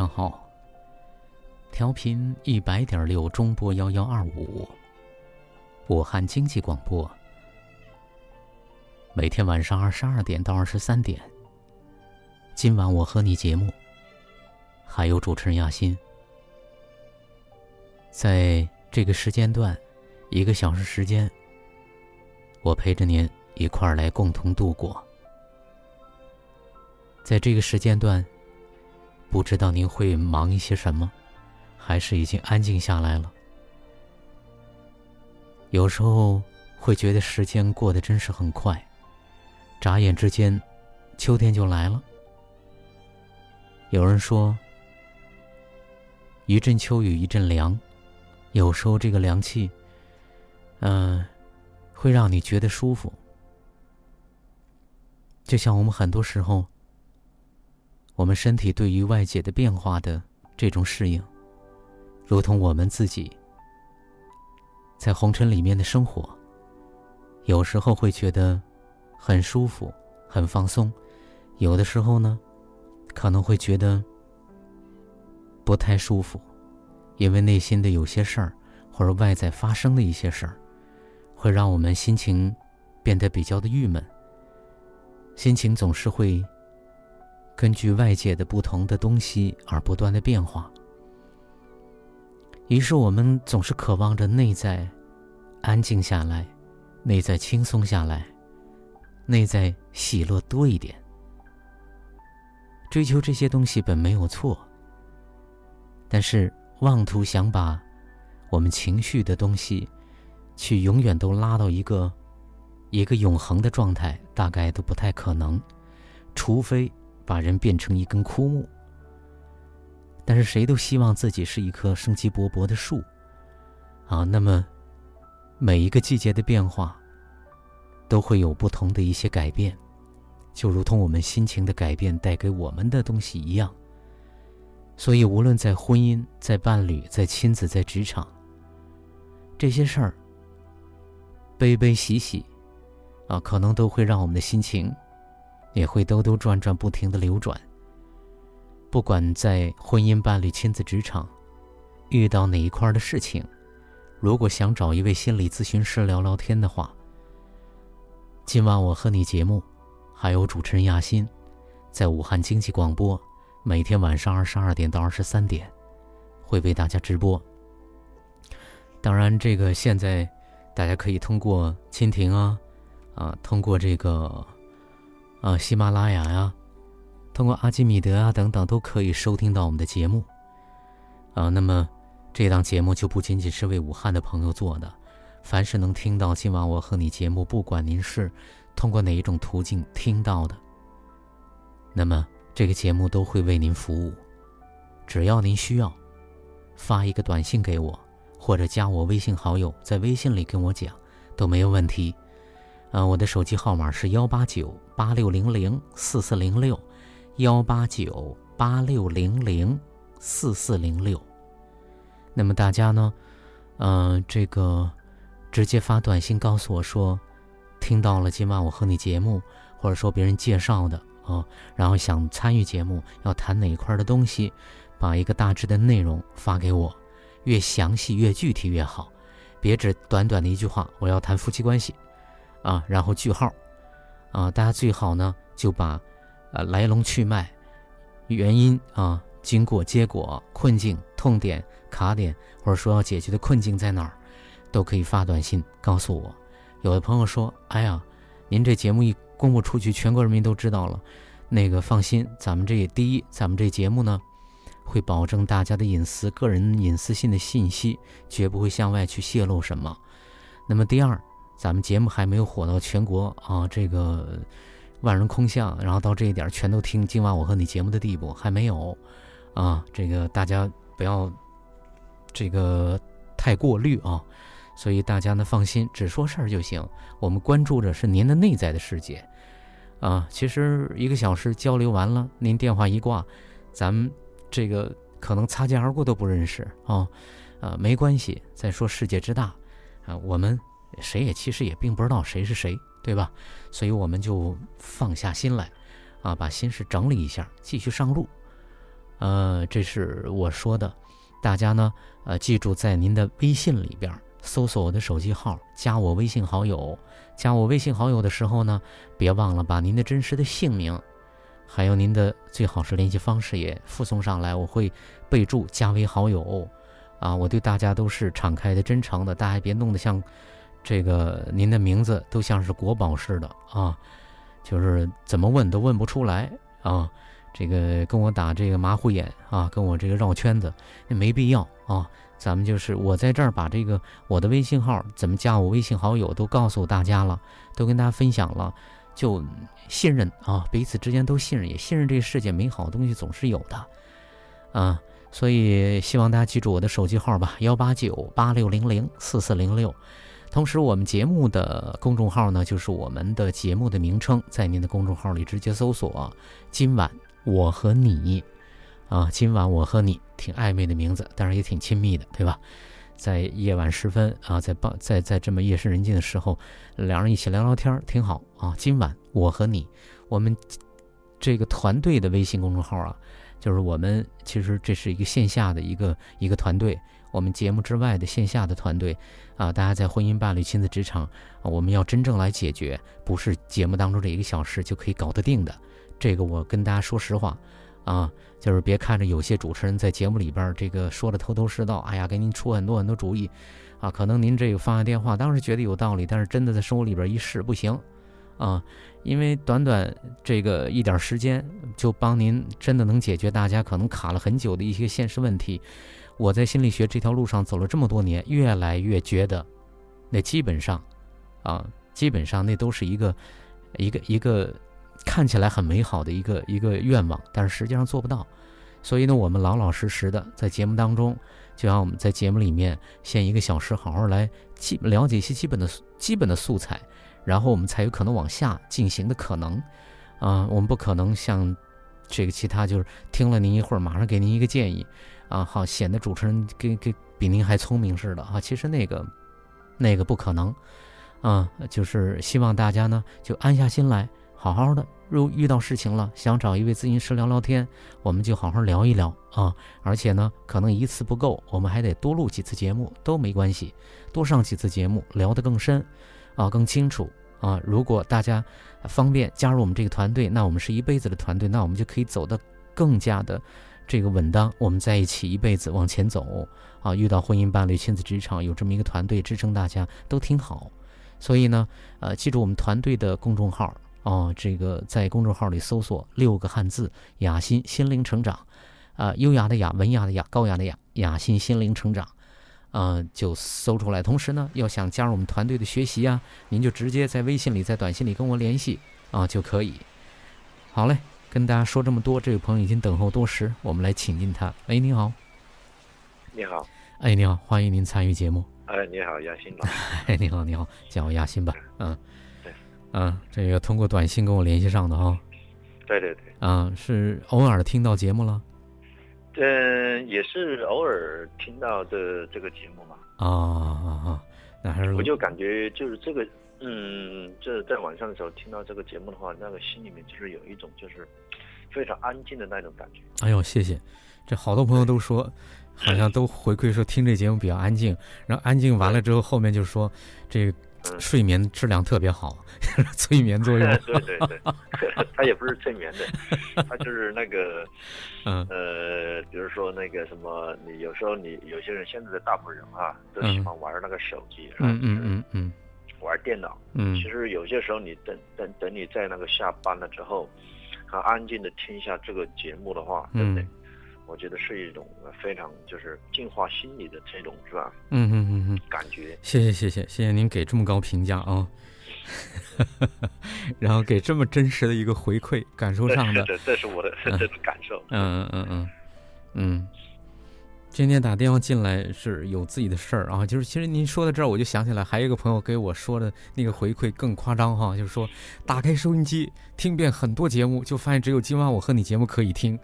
上好。调频一百点六中波幺幺二五，武汉经济广播。每天晚上二十二点到二十三点，今晚我和你节目，还有主持人亚欣，在这个时间段，一个小时时间，我陪着您一块儿来共同度过。在这个时间段。不知道您会忙一些什么，还是已经安静下来了？有时候会觉得时间过得真是很快，眨眼之间，秋天就来了。有人说，一阵秋雨一阵凉，有时候这个凉气，嗯，会让你觉得舒服。就像我们很多时候。我们身体对于外界的变化的这种适应，如同我们自己在红尘里面的生活，有时候会觉得很舒服、很放松；有的时候呢，可能会觉得不太舒服，因为内心的有些事儿，或者外在发生的一些事儿，会让我们心情变得比较的郁闷，心情总是会。根据外界的不同的东西而不断的变化，于是我们总是渴望着内在安静下来，内在轻松下来，内在喜乐多一点。追求这些东西本没有错，但是妄图想把我们情绪的东西去永远都拉到一个一个永恒的状态，大概都不太可能，除非。把人变成一根枯木，但是谁都希望自己是一棵生机勃勃的树，啊，那么每一个季节的变化都会有不同的一些改变，就如同我们心情的改变带给我们的东西一样。所以，无论在婚姻、在伴侣、在亲子、在职场，这些事儿悲悲喜喜，啊，可能都会让我们的心情。也会兜兜转转，不停的流转。不管在婚姻、伴侣、亲子、职场，遇到哪一块的事情，如果想找一位心理咨询师聊聊天的话，今晚我和你节目，还有主持人亚欣，在武汉经济广播，每天晚上二十二点到二十三点，会为大家直播。当然，这个现在大家可以通过蜻蜓啊，啊，通过这个。啊，喜马拉雅呀，通过阿基米德啊等等，都可以收听到我们的节目。啊，那么这档节目就不仅仅是为武汉的朋友做的，凡是能听到今晚我和你节目，不管您是通过哪一种途径听到的，那么这个节目都会为您服务。只要您需要，发一个短信给我，或者加我微信好友，在微信里跟我讲，都没有问题。啊，我的手机号码是幺八九八六零零四四零六，幺八九八六零零四四零六。那么大家呢，嗯，这个直接发短信告诉我说，听到了今晚我和你节目，或者说别人介绍的啊，然后想参与节目，要谈哪一块的东西，把一个大致的内容发给我，越详细越具体越好，别只短短的一句话，我要谈夫妻关系。啊，然后句号，啊，大家最好呢就把，呃，来龙去脉、原因啊、经过、结果、困境、痛点、卡点，或者说要解决的困境在哪儿，都可以发短信告诉我。有的朋友说：“哎呀，您这节目一公布出去，全国人民都知道了，那个放心，咱们这第一，咱们这节目呢，会保证大家的隐私、个人隐私性的信息，绝不会向外去泄露什么。那么第二，咱们节目还没有火到全国啊，这个万人空巷，然后到这一点全都听今晚我和你节目的地步还没有啊，这个大家不要这个太过滤啊。所以大家呢放心，只说事儿就行。我们关注着是您的内在的世界。啊，其实一个小时交流完了，您电话一挂，咱们这个可能擦肩而过都不认识啊，啊，没关系。再说世界之大，啊，我们谁也其实也并不知道谁是谁，对吧？所以我们就放下心来，啊，把心事整理一下，继续上路。呃，这是我说的，大家呢，呃，记住在您的微信里边。搜索我的手机号，加我微信好友。加我微信好友的时候呢，别忘了把您的真实的姓名，还有您的最好是联系方式也附送上来。我会备注加为好友。啊，我对大家都是敞开的、真诚的，大家别弄得像这个您的名字都像是国宝似的啊，就是怎么问都问不出来啊。这个跟我打这个马虎眼啊，跟我这个绕圈子，那没必要啊。咱们就是我在这儿把这个我的微信号怎么加我微信好友都告诉大家了，都跟大家分享了，就信任啊，彼此之间都信任，也信任这个世界美好的东西总是有的，啊，所以希望大家记住我的手机号吧，幺八九八六零零四四零六。同时，我们节目的公众号呢，就是我们的节目的名称，在您的公众号里直接搜索“今晚我和你”。啊，今晚我和你挺暧昧的名字，但是也挺亲密的，对吧？在夜晚时分啊，在傍在在这么夜深人静的时候，两人一起聊聊天，挺好啊。今晚我和你，我们这个团队的微信公众号啊，就是我们其实这是一个线下的一个一个团队，我们节目之外的线下的团队啊，大家在婚姻伴侣亲子职场，我们要真正来解决，不是节目当中这一个小时就可以搞得定的。这个我跟大家说实话。啊，就是别看着有些主持人在节目里边这个说的头头是道，哎呀，给您出很多很多主意，啊，可能您这个放下电话，当时觉得有道理，但是真的在生活里边一试不行，啊，因为短短这个一点时间就帮您真的能解决大家可能卡了很久的一些现实问题。我在心理学这条路上走了这么多年，越来越觉得，那基本上，啊，基本上那都是一个一个一个。看起来很美好的一个一个愿望，但是实际上做不到。所以呢，我们老老实实的在节目当中，就让我们在节目里面先一个小时好好来基了解一些基本的基本的素材，然后我们才有可能往下进行的可能。啊，我们不可能像这个其他就是听了您一会儿，马上给您一个建议，啊，好显得主持人给给比您还聪明似的啊。其实那个那个不可能，啊，就是希望大家呢就安下心来。好好的，如遇到事情了，想找一位咨询师聊聊天，我们就好好聊一聊啊！而且呢，可能一次不够，我们还得多录几次节目都没关系，多上几次节目聊得更深，啊，更清楚啊！如果大家方便加入我们这个团队，那我们是一辈子的团队，那我们就可以走得更加的这个稳当，我们在一起一辈子往前走啊！遇到婚姻伴侣、亲子职场，有这么一个团队支撑，大家都挺好。所以呢，呃，记住我们团队的公众号。哦，这个在公众号里搜索六个汉字“雅心心灵成长”，啊，优雅的雅，文雅的雅，高雅的雅，雅心心灵成长，啊，就搜出来。同时呢，要想加入我们团队的学习啊，您就直接在微信里、在短信里跟我联系啊，就可以。好嘞，跟大家说这么多，这位朋友已经等候多时，我们来请进他。哎，你好。你好。哎，你好，欢迎您参与节目。哎，你好，亚欣老师。哎，你好，你好，叫我亚欣吧。嗯。对嗯，这个通过短信跟我联系上的哈，对对对，啊，是偶尔听到节目了，嗯，也是偶尔听到的这个节目嘛，啊啊啊，那还是我就感觉就是这个，嗯，这在晚上的时候听到这个节目的话，那个心里面就是有一种就是非常安静的那种感觉。哎呦，谢谢，这好多朋友都说，好像都回馈说听这节目比较安静，然后安静完了之后，后面就说这。睡眠质量特别好，催眠作用。对对对，他也不是催眠的，他就是那个，嗯呃，比如说那个什么，你有时候你有些人现在的大部分人啊，都喜欢玩那个手机，嗯嗯嗯嗯，玩电脑。嗯，其实有些时候你等等等你在那个下班了之后，很安静的听一下这个节目的话，对不对？我觉得是一种非常就是净化心理的这种是吧？嗯嗯嗯嗯，感觉。谢谢谢谢谢谢您给这么高评价啊，然后给这么真实的一个回馈，感受上的，这这是我的这是感受。嗯嗯嗯嗯嗯。今天打电话进来是有自己的事儿啊，就是其实您说到这儿，我就想起来还有一个朋友给我说的那个回馈更夸张哈，就是说打开收音机听遍很多节目，就发现只有今晚我和你节目可以听。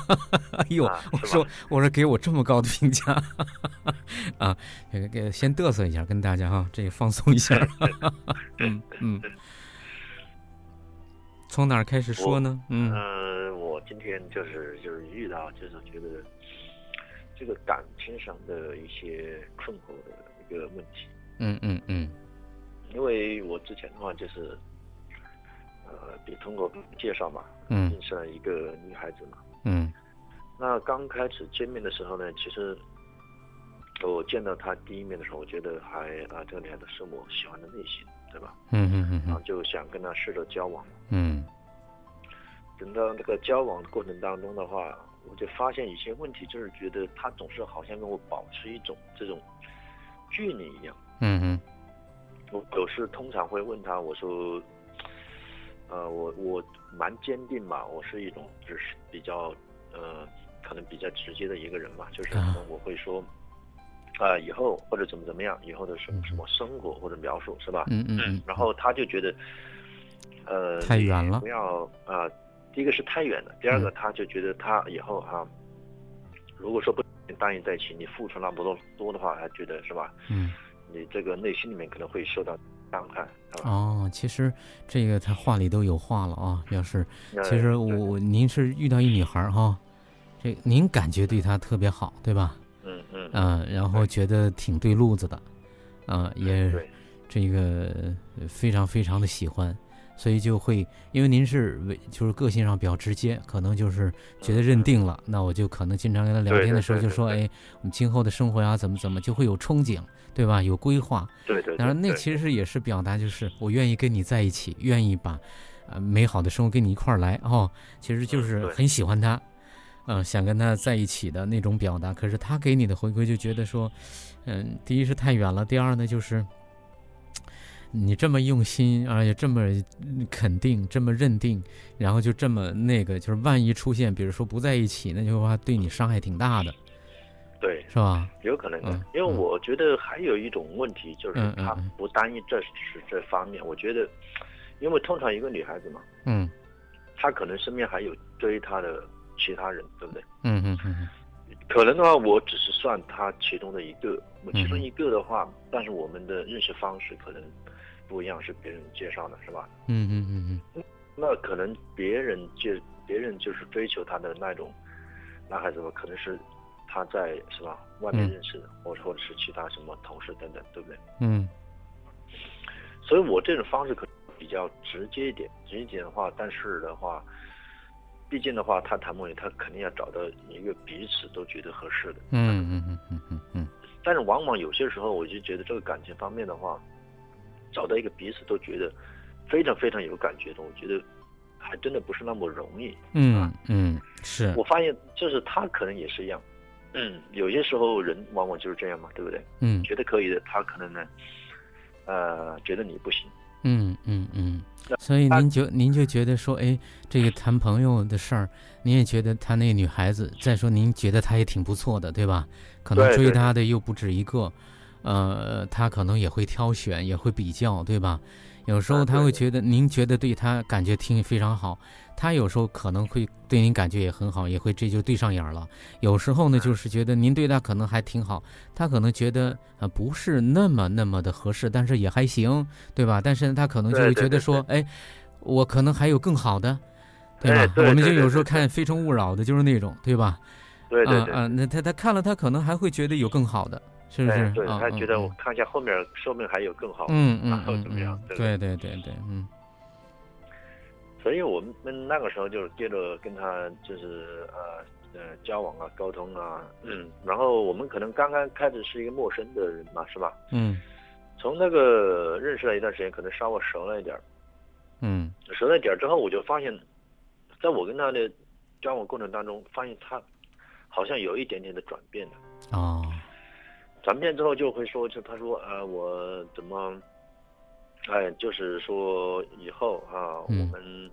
哎呦，我说我说给我这么高的评价 啊，给给先嘚瑟一下，跟大家哈，这个放松一下。嗯嗯，从哪儿开始说呢？嗯，我今天就是就是遇到就是觉得。这个感情上的一些困惑的一个问题。嗯嗯嗯。因为我之前的话就是，呃，比通过介绍嘛，认识了一个女孩子嘛。嗯。那刚开始见面的时候呢，其实我见到她第一面的时候，我觉得还啊，这个女孩子是我喜欢的类型，对吧？嗯嗯嗯。然后就想跟她试着交往。嗯。等到那个交往过程当中的话。我就发现一些问题，就是觉得他总是好像跟我保持一种这种距离一样。嗯嗯。我有时通常会问他，我说，呃，我我蛮坚定嘛，我是一种就是比较呃，可能比较直接的一个人嘛，就是可能我会说，啊，以后或者怎么怎么样，以后的什么什么生活或者描述是吧？嗯嗯。然后他就觉得，呃，太远了，不要啊。第一个是太远了，第二个他就觉得他以后哈，如果说不答应在一起，你付出那么多多的话，他觉得是吧？嗯，你这个内心里面可能会受到伤害。哦，其实这个他话里都有话了啊。要是其实我您是遇到一女孩哈，这您感觉对她特别好，对吧？嗯嗯。嗯，然后觉得挺对路子的，啊，也这个非常非常的喜欢。所以就会，因为您是为就是个性上比较直接，可能就是觉得认定了，那我就可能经常跟他聊天的时候就说，哎，我们今后的生活呀，怎么怎么就会有憧憬，对吧？有规划。对对。当然，那其实也是表达，就是我愿意跟你在一起，愿意把，呃，美好的生活跟你一块儿来哦。其实就是很喜欢他，嗯，想跟他在一起的那种表达。可是他给你的回馈就觉得说，嗯，第一是太远了，第二呢就是。你这么用心，而且这么肯定，这么认定，然后就这么那个，就是万一出现，比如说不在一起，那就话对你伤害挺大的，对，是吧？有可能的，因为我觉得还有一种问题就是他不单一这是这方面，我觉得，因为通常一个女孩子嘛，嗯，她可能身边还有追她的其他人，对不对？嗯嗯嗯，可能的话，我只是算她其中的一个，其中一个的话，但是我们的认识方式可能。不一样是别人介绍的，是吧？嗯嗯嗯嗯。那可能别人介，别人就是追求他的那种男孩子吧，可能是他在是吧外面认识的，或者或者是其他什么同事等等，对不对？嗯。所以我这种方式可能比较直接一点，直接一点的话，但是的话，毕竟的话，他谈朋友，他肯定要找到一个彼此都觉得合适的。嗯嗯嗯嗯嗯嗯。但是往往有些时候，我就觉得这个感情方面的话。找到一个彼此都觉得非常非常有感觉的，我觉得还真的不是那么容易。嗯嗯，是我发现，就是他可能也是一样。嗯，有些时候人往往就是这样嘛，对不对？嗯，觉得可以的，他可能呢，呃，觉得你不行。嗯嗯嗯。所以您就您就觉得说，哎，这个谈朋友的事儿，您也觉得他那个女孩子，再说您觉得她也挺不错的，对吧？可能追她的又不止一个。呃，他可能也会挑选，也会比较，对吧？有时候他会觉得您觉得对他感觉听非常好，他有时候可能会对您感觉也很好，也会这就对上眼了。有时候呢，就是觉得您对他可能还挺好，他可能觉得呃不是那么那么的合适，但是也还行，对吧？但是他可能就会觉得说，哎，我可能还有更好的，对吧？我们就有时候看《非诚勿扰》的就是那种，对吧？对对对。啊，那他他看了，他可能还会觉得有更好的。是不是？对他觉得我看一下后面，说不定还有更好。嗯嗯然后怎么样？对对对对，嗯。所以我们那个时候就是接着跟他就是呃呃交往啊，沟通啊，嗯。然后我们可能刚刚开始是一个陌生的人嘛，是吧？嗯。从那个认识了一段时间，可能稍微熟了一点嗯。熟了一点之后，我就发现在我跟他的交往过程当中，发现他好像有一点点的转变了。哦。转变之后就会说，就他说呃，我怎么，哎，就是说以后啊，我们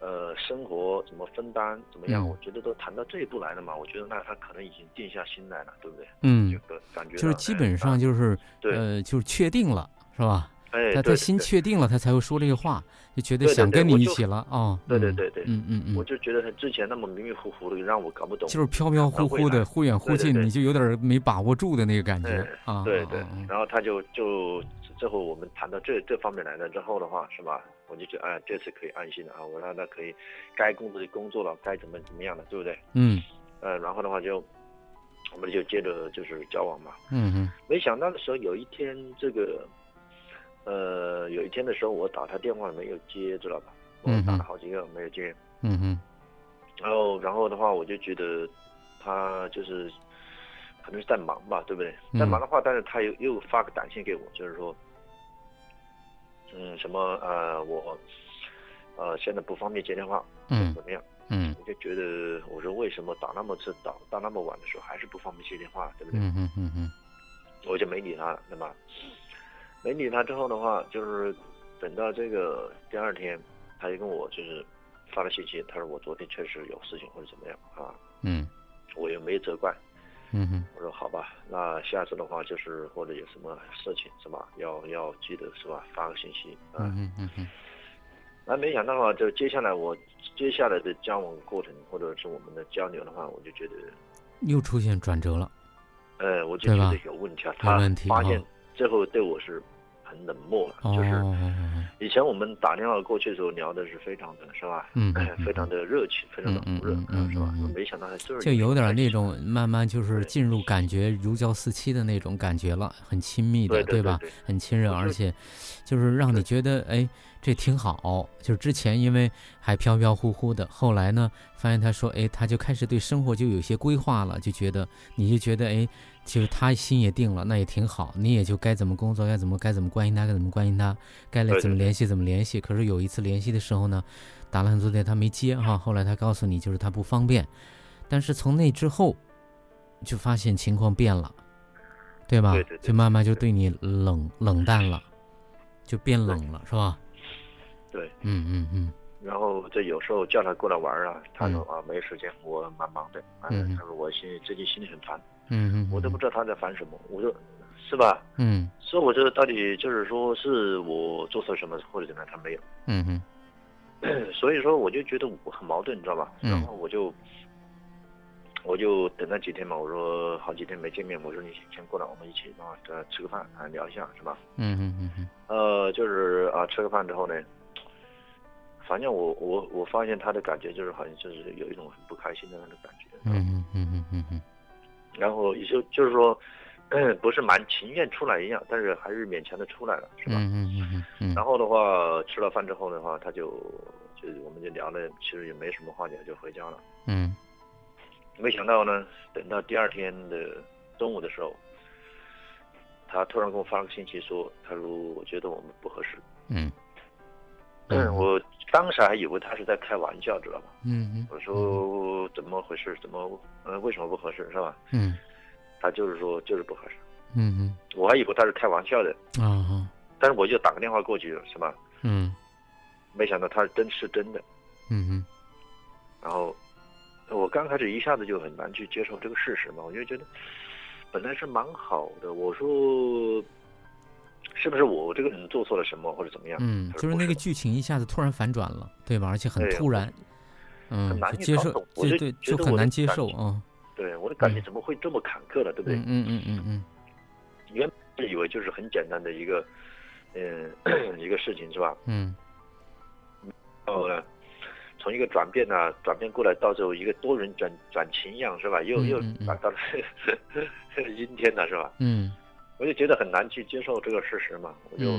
呃生活怎么分担怎么样？我觉得都谈到这一步来了嘛。我觉得那他可能已经定下心来了，对不对？嗯。这个感觉就是基本上就是呃，就是确定了，是吧？哎，他他心确定了，他才会说这个话，就觉得想跟你一起了啊。对对对对，嗯嗯嗯。我就觉得他之前那么迷迷糊糊的，让我搞不懂。就是飘飘忽忽的，忽远忽近，你就有点没把握住的那个感觉啊。对对。然后他就就最后我们谈到这这方面来了之后的话，是吧？我就觉得哎，这次可以安心了啊！我让他可以该工作的工作了，该怎么怎么样的，对不对？嗯。呃，然后的话就我们就接着就是交往嘛。嗯嗯。没想到的时候，有一天这个。呃，有一天的时候，我打他电话没有接，知道吧？我打了好几个没有接。嗯哼。然后，然后的话，我就觉得他就是可能是在忙吧，对不对？在忙的话，但是他又又发个短信给我，就是说，嗯，什么呃，我呃现在不方便接电话，嗯，怎么样？嗯，我就觉得，我说为什么打那么次打到那么晚的时候还是不方便接电话，对不对？嗯嗯嗯嗯。我就没理他，对吧？没理他之后的话，就是等到这个第二天，他就跟我就是发了信息，他说我昨天确实有事情或者怎么样啊，嗯，我也没责怪，嗯哼，我说好吧，那下次的话就是或者有什么事情是吧，要要记得是吧，发个信息啊，嗯嗯嗯，那没想到的话，就接下来我接下来的交往过程或者是我们的交流的话，我就觉得又出现转折了，呃，我就觉得有问题啊，他发现最后对我是。很冷漠了，就是以前我们打电话过去的时候聊的是非常的，是吧？嗯，非常的热情，非常的火热，是吧？没想到还是就有点那种慢慢就是进入感觉如胶似漆的那种感觉了，很亲密的，对吧？很亲热，而且就是让你觉得哎，这挺好。就是之前因为还飘飘忽忽的，后来呢，发现他说哎，他就开始对生活就有些规划了，就觉得你就觉得哎。其实他心也定了，那也挺好。你也就该怎么工作，该怎么该怎么关心他，该怎么关心他，该来怎么联系怎么联系。可是有一次联系的时候呢，打了很多电他没接哈。后来他告诉你，就是他不方便。但是从那之后，就发现情况变了，对吧？就慢慢就对你冷冷淡了，就变冷了，是吧？对，嗯嗯嗯。然后这有时候叫他过来玩啊，他说啊没时间，我蛮忙的。嗯。他说我心最近心里很烦。嗯嗯。我都不知道他在烦什么，我说，是吧？嗯。所以我觉得到底就是说是我做错什么或者怎么样，他没有。嗯嗯。所以说我就觉得我很矛盾，你知道吧？嗯。然后我就，我就等那几天嘛，我说好几天没见面，我说你先过来，我们一起啊，这吃个饭啊，聊一下，是吧？嗯嗯嗯嗯。呃，就是啊，吃个饭之后呢。反正我我我发现他的感觉就是好像就是有一种很不开心的那种感觉，嗯嗯嗯嗯嗯嗯，然后也就就是说，不是蛮情愿出来一样，但是还是勉强的出来了，是吧？嗯嗯嗯嗯。然后的话，吃了饭之后的话，他就就我们就聊了，其实也没什么话讲，就回家了。嗯。没想到呢，等到第二天的中午的时候，他突然给我发了个信息说：“他说我觉得我们不合适。”嗯。嗯，我当时还以为他是在开玩笑，知道吧？嗯嗯。我说怎么回事？怎么呃为什么不合适是吧？嗯。他就是说就是不合适。嗯嗯。我还以为他是开玩笑的。啊但是我就打个电话过去了，是吧？嗯。没想到他真是真的。嗯嗯。然后我刚开始一下子就很难去接受这个事实嘛，我就觉得本来是蛮好的，我说。是不是我这个人做错了什么或者怎么样？嗯，就是那个剧情一下子突然反转了，对吧？而且很突然，嗯，接受，对对，就很难接受啊。对，我的感觉怎么会这么坎坷了，对不对？嗯嗯嗯嗯。原本以为就是很简单的一个，嗯，一个事情是吧？嗯。哦，从一个转变呢，转变过来，到时候一个多人转转情样是吧？又又转到了 阴天了是吧？嗯。我就觉得很难去接受这个事实嘛，我就，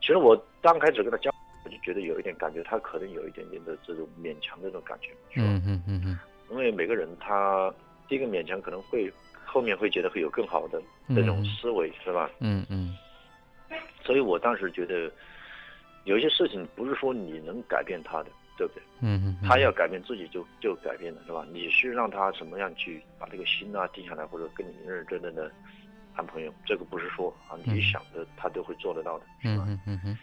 其实我刚开始跟他交，我就觉得有一点感觉，他可能有一点点的这种勉强的这种感觉，是吧？嗯嗯嗯嗯。因为每个人他第一个勉强可能会后面会觉得会有更好的那种思维，是吧？嗯嗯。所以我当时觉得有一些事情不是说你能改变他的，对不对？嗯嗯。他要改变自己就就改变了，是吧？你是让他什么样去把这个心啊定下来，或者跟你认认真真的谈朋友，这个不是说啊你想的他都会做得到的，是吧？嗯嗯嗯。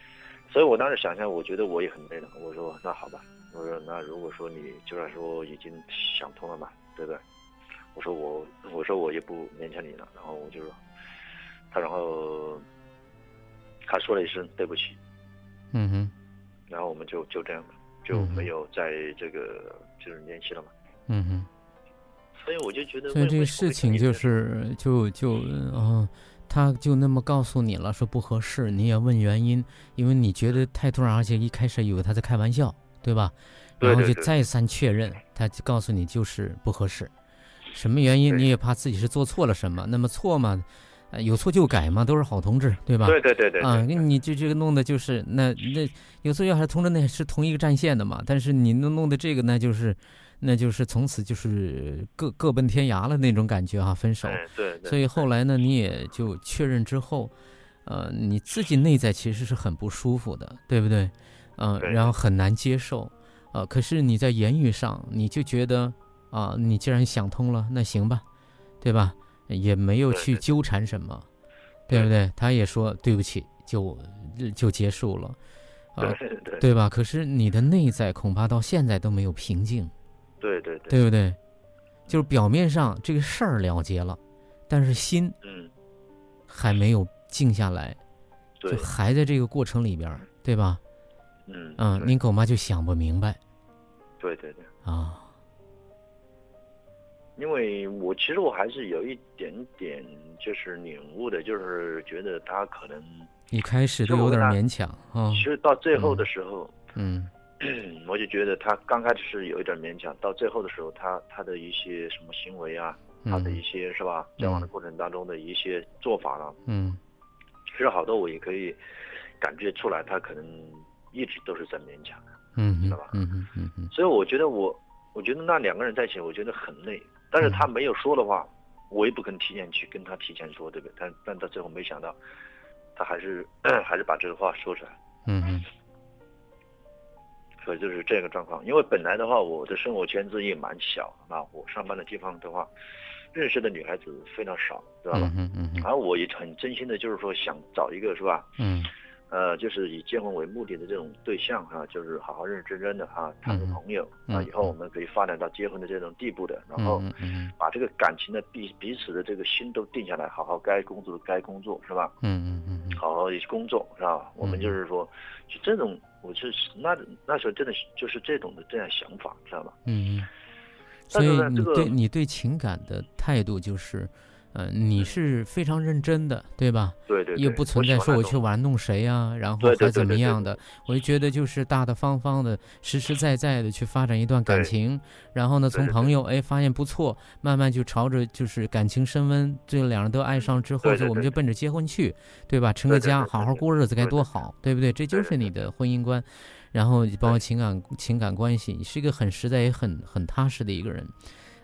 所以我当时想想，我觉得我也很累了。我说那好吧，我说那如果说你就算说已经想通了嘛，对不对？我说我我说我也不勉强你了，然后我就说他，然后他说了一声对不起，嗯哼，然后我们就就这样了，就没有在这个就是联系了嘛。嗯哼。所以我就觉得，所以这个事情就是就就嗯。他就那么告诉你了，说不合适，你也问原因，因为你觉得太突然，而且一开始以为他在开玩笑，对吧？然后就再三确认，他就告诉你就是不合适，什么原因你也怕自己是做错了什么，那么错嘛，有错就改嘛，都是好同志，对吧？对对对对。啊，你就这个弄的就是那那有错要还是同志那是同一个战线的嘛，但是你弄弄的这个呢就是。那就是从此就是各各奔天涯了那种感觉哈，分手。对。所以后来呢，你也就确认之后，呃，你自己内在其实是很不舒服的，对不对？嗯，然后很难接受，呃，可是你在言语上，你就觉得啊，你既然想通了，那行吧，对吧？也没有去纠缠什么，对不对？他也说对不起，就就结束了，啊，对吧？可是你的内在恐怕到现在都没有平静。对对对，对不对？就是表面上这个事儿了结了，但是心嗯还没有静下来，就还在这个过程里边，对吧？嗯嗯，您狗妈就想不明白。对对对啊，因为我其实我还是有一点点就是领悟的，就是觉得他可能一开始都有点勉强啊，其实到最后的时候，嗯。我就觉得他刚开始是有一点勉强，到最后的时候，他他的一些什么行为啊，他的一些是吧，交往的过程当中的一些做法了，嗯，其实好多我也可以感觉出来，他可能一直都是在勉强的，嗯，知道吧？嗯嗯嗯嗯。所以我觉得我，我觉得那两个人在一起，我觉得很累。但是他没有说的话，我也不可能提前去跟他提前说，对不对？但但到最后没想到，他还是 还是把这个话说出来，嗯嗯。就是这个状况，因为本来的话，我的生活圈子也蛮小，那我上班的地方的话，认识的女孩子非常少，知道吧？嗯嗯嗯。而我也很真心的，就是说想找一个，是吧？嗯。呃，就是以结婚为目的的这种对象哈，就是好好认认真真的哈，谈个朋友，那以后我们可以发展到结婚的这种地步的，然后把这个感情的彼彼此的这个心都定下来，好好该工作的该工作，是吧？嗯嗯嗯。好好工作，是吧？我们就是说，就这种。我是那那时候真的就是这种的这样想法，知道吧？嗯，所以你对你对情感的态度就是。嗯，你是非常认真的，对吧？对对，又不存在说我去玩弄谁呀，然后还怎么样的？我就觉得就是大大方方的、实实在在的去发展一段感情，然后呢，从朋友哎发现不错，慢慢就朝着就是感情升温，最后两人都爱上之后，就我们就奔着结婚去，对吧？成个家，好好过日子该多好，对不对？这就是你的婚姻观，然后包括情感情感关系，你是一个很实在也很很踏实的一个人。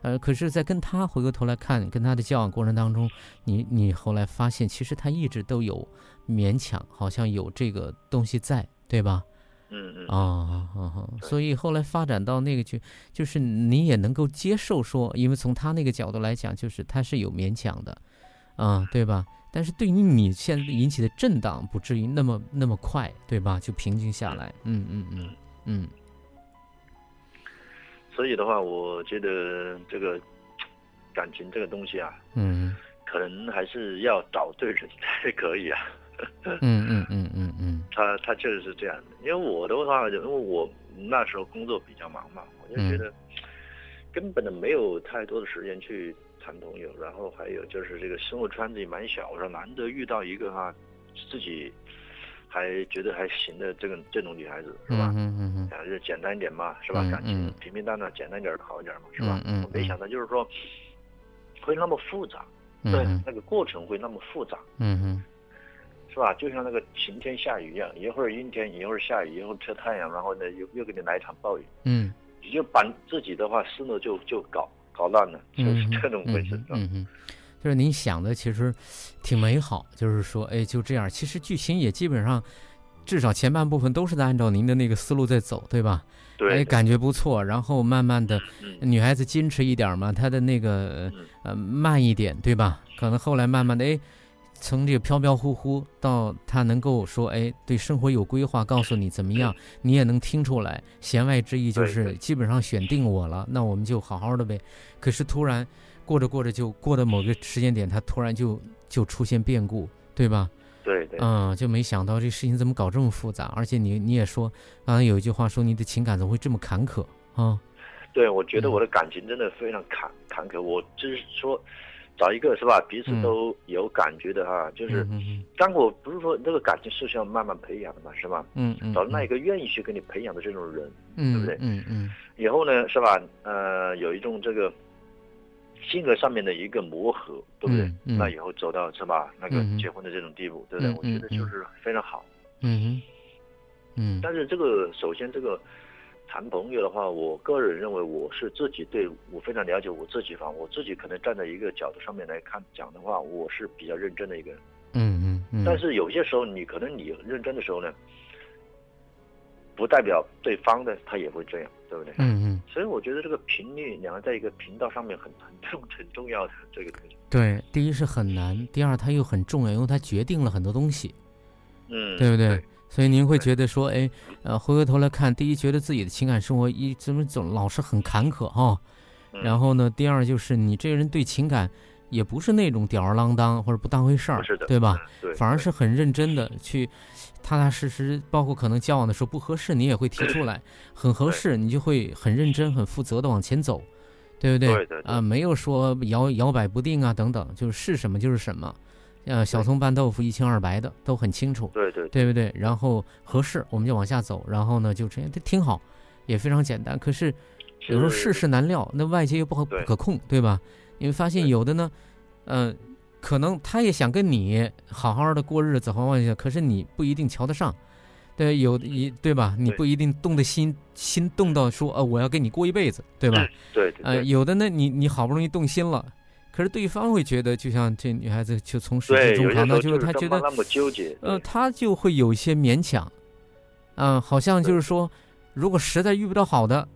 呃，可是，在跟他回过头来看，跟他的交往过程当中，你你后来发现，其实他一直都有勉强，好像有这个东西在，对吧？嗯嗯。啊啊啊！所以后来发展到那个去，就是你也能够接受说，因为从他那个角度来讲，就是他是有勉强的，啊，对吧？但是对于你现在引起的震荡，不至于那么那么快，对吧？就平静下来。嗯嗯嗯嗯。所以的话，我觉得这个感情这个东西啊，嗯，可能还是要找对人才可以啊。嗯嗯嗯嗯嗯，他他确实是这样的，因为我的话，因为我那时候工作比较忙嘛，我就觉得根本的没有太多的时间去谈朋友，然后还有就是这个生活圈子也蛮小，我说难得遇到一个哈自己。还觉得还行的这个这种女孩子是吧？嗯嗯嗯，啊，就简单一点嘛，是吧？感情平平淡淡，简单点好一点嘛，是吧？嗯我没想到就是说会那么复杂，对，那个过程会那么复杂，嗯嗯，是吧？就像那个晴天下雨一样，一会儿阴天，一会儿下雨，一会儿出太阳，然后呢又又给你来一场暴雨，嗯，你就把自己的话思路就就搞搞乱了，就是 这种回事，嗯嗯。就是您想的其实挺美好，就是说，哎，就这样。其实剧情也基本上至少前半部分都是在按照您的那个思路在走，对吧？对，感觉不错。然后慢慢的，女孩子矜持一点嘛，她的那个呃慢一点，对吧？可能后来慢慢的，哎，从这个飘飘忽忽到她能够说，哎，对生活有规划，告诉你怎么样，你也能听出来，弦外之意就是基本上选定我了，那我们就好好的呗。可是突然过着过着就过的某个时间点，他突然就就出现变故，对吧？对对，嗯，就没想到这事情怎么搞这么复杂，而且你你也说，刚才有一句话说你的情感怎么会这么坎坷啊？对，我觉得我的感情真的非常坎坎坷。我就是说，找一个是吧，彼此都有感觉的哈，就是，但我不是说这个感情是需要慢慢培养的嘛，是吧？嗯嗯，找那一个愿意去跟你培养的这种人，嗯对不对？嗯嗯，以后呢，是吧？呃，有一种这个。性格上面的一个磨合，对不对？那以后走到是吧？那个结婚的这种地步，对不对？我觉得就是非常好。嗯嗯。但是这个首先这个谈朋友的话，我个人认为我是自己对我非常了解我自己吧，我自己可能站在一个角度上面来看讲的话，我是比较认真的一个人。嗯嗯嗯。但是有些时候你可能你认真的时候呢？不代表对方的他也会这样，对不对？嗯嗯。所以我觉得这个频率，两个在一个频道上面很很重很重要的这个东西。对，第一是很难，第二它又很重要，因为它决定了很多东西。嗯，对不对？所以您会觉得说，哎，呃，回过头来看，第一觉得自己的情感生活一怎么总老是很坎坷哈，然后呢，第二就是你这个人对情感也不是那种吊儿郎当或者不当回事儿，对吧？对，反而是很认真的去。踏踏实实，包括可能交往的时候不合适，你也会提出来；很合适，你就会很认真、很负责的往前走，对不对？对对。啊，没有说摇摇摆不定啊，等等，就是是什么就是什么。呃，小葱拌豆腐，一清二白的，都很清楚。对对。对不对？然后合适，我们就往下走。然后呢，就这样，这挺好，也非常简单。可是有时候世事难料，那外界又不可不可控，对吧？你会发现有的呢，嗯。可能他也想跟你好好的过日子，好好一下，可是你不一定瞧得上，对，有一对吧？你不一定动的心心动到说，呃，我要跟你过一辈子，对吧？对，呃，有的呢，你你好不容易动心了，可是对方会觉得，就像这女孩子就从始至终谈到，就是她觉得那么纠结，呃，她就会有一些勉强，嗯，好像就是说，如果实在遇不到好的，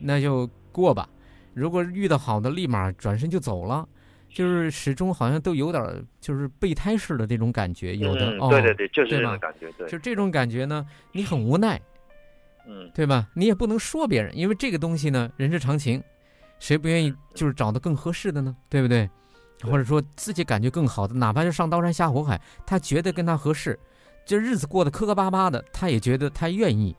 那就过吧；如果遇到好的，立马转身就走了。就是始终好像都有点就是备胎似的这种感觉，有的哦，对对对，就是这种感觉，对，就这种感觉呢，你很无奈，嗯，对吧？你也不能说别人，因为这个东西呢，人之常情，谁不愿意就是找的更合适的呢？对不对？或者说自己感觉更好的，哪怕是上刀山下火海，他觉得跟他合适，这日子过得磕磕巴巴的，他也觉得他愿意。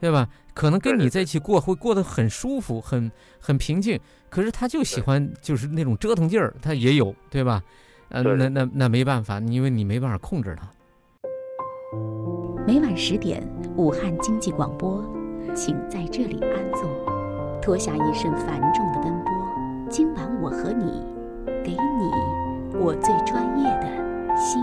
对吧？可能跟你在一起过会过得很舒服，很很平静。可是他就喜欢就是那种折腾劲儿，他也有，对吧？呃，那那那没办法，因为你没办法控制他。每晚十点，武汉经济广播，请在这里安坐，脱下一身繁重的奔波。今晚我和你，给你我最专业的心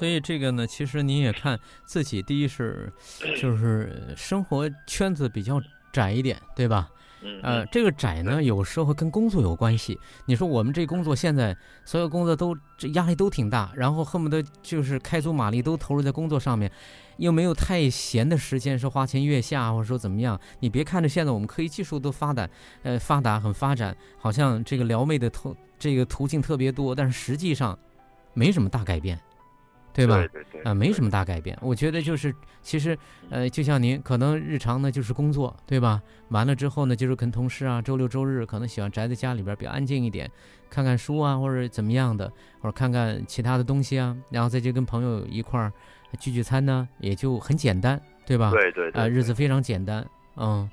所以这个呢，其实您也看自己，第一是，就 是生活圈子比较窄一点，对吧？呃，这个窄呢，有时候跟工作有关系。你说我们这工作现在所有工作都这压力都挺大，然后恨不得就是开足马力都投入在工作上面，又没有太闲的时间说花前月下，或者说怎么样。你别看着现在我们科技技术都发达，呃，发达很发展，好像这个撩妹的途这个途径特别多，但是实际上没什么大改变。对吧？对对啊，没什么大改变。我觉得就是其实呃，就像您可能日常呢就是工作，对吧？完了之后呢，就是跟同事啊，周六周日可能喜欢宅在家里边比较安静一点，看看书啊，或者怎么样的，或者看看其他的东西啊，然后再去跟朋友一块儿聚聚餐呢，也就很简单，对吧？对对啊，日子非常简单，嗯。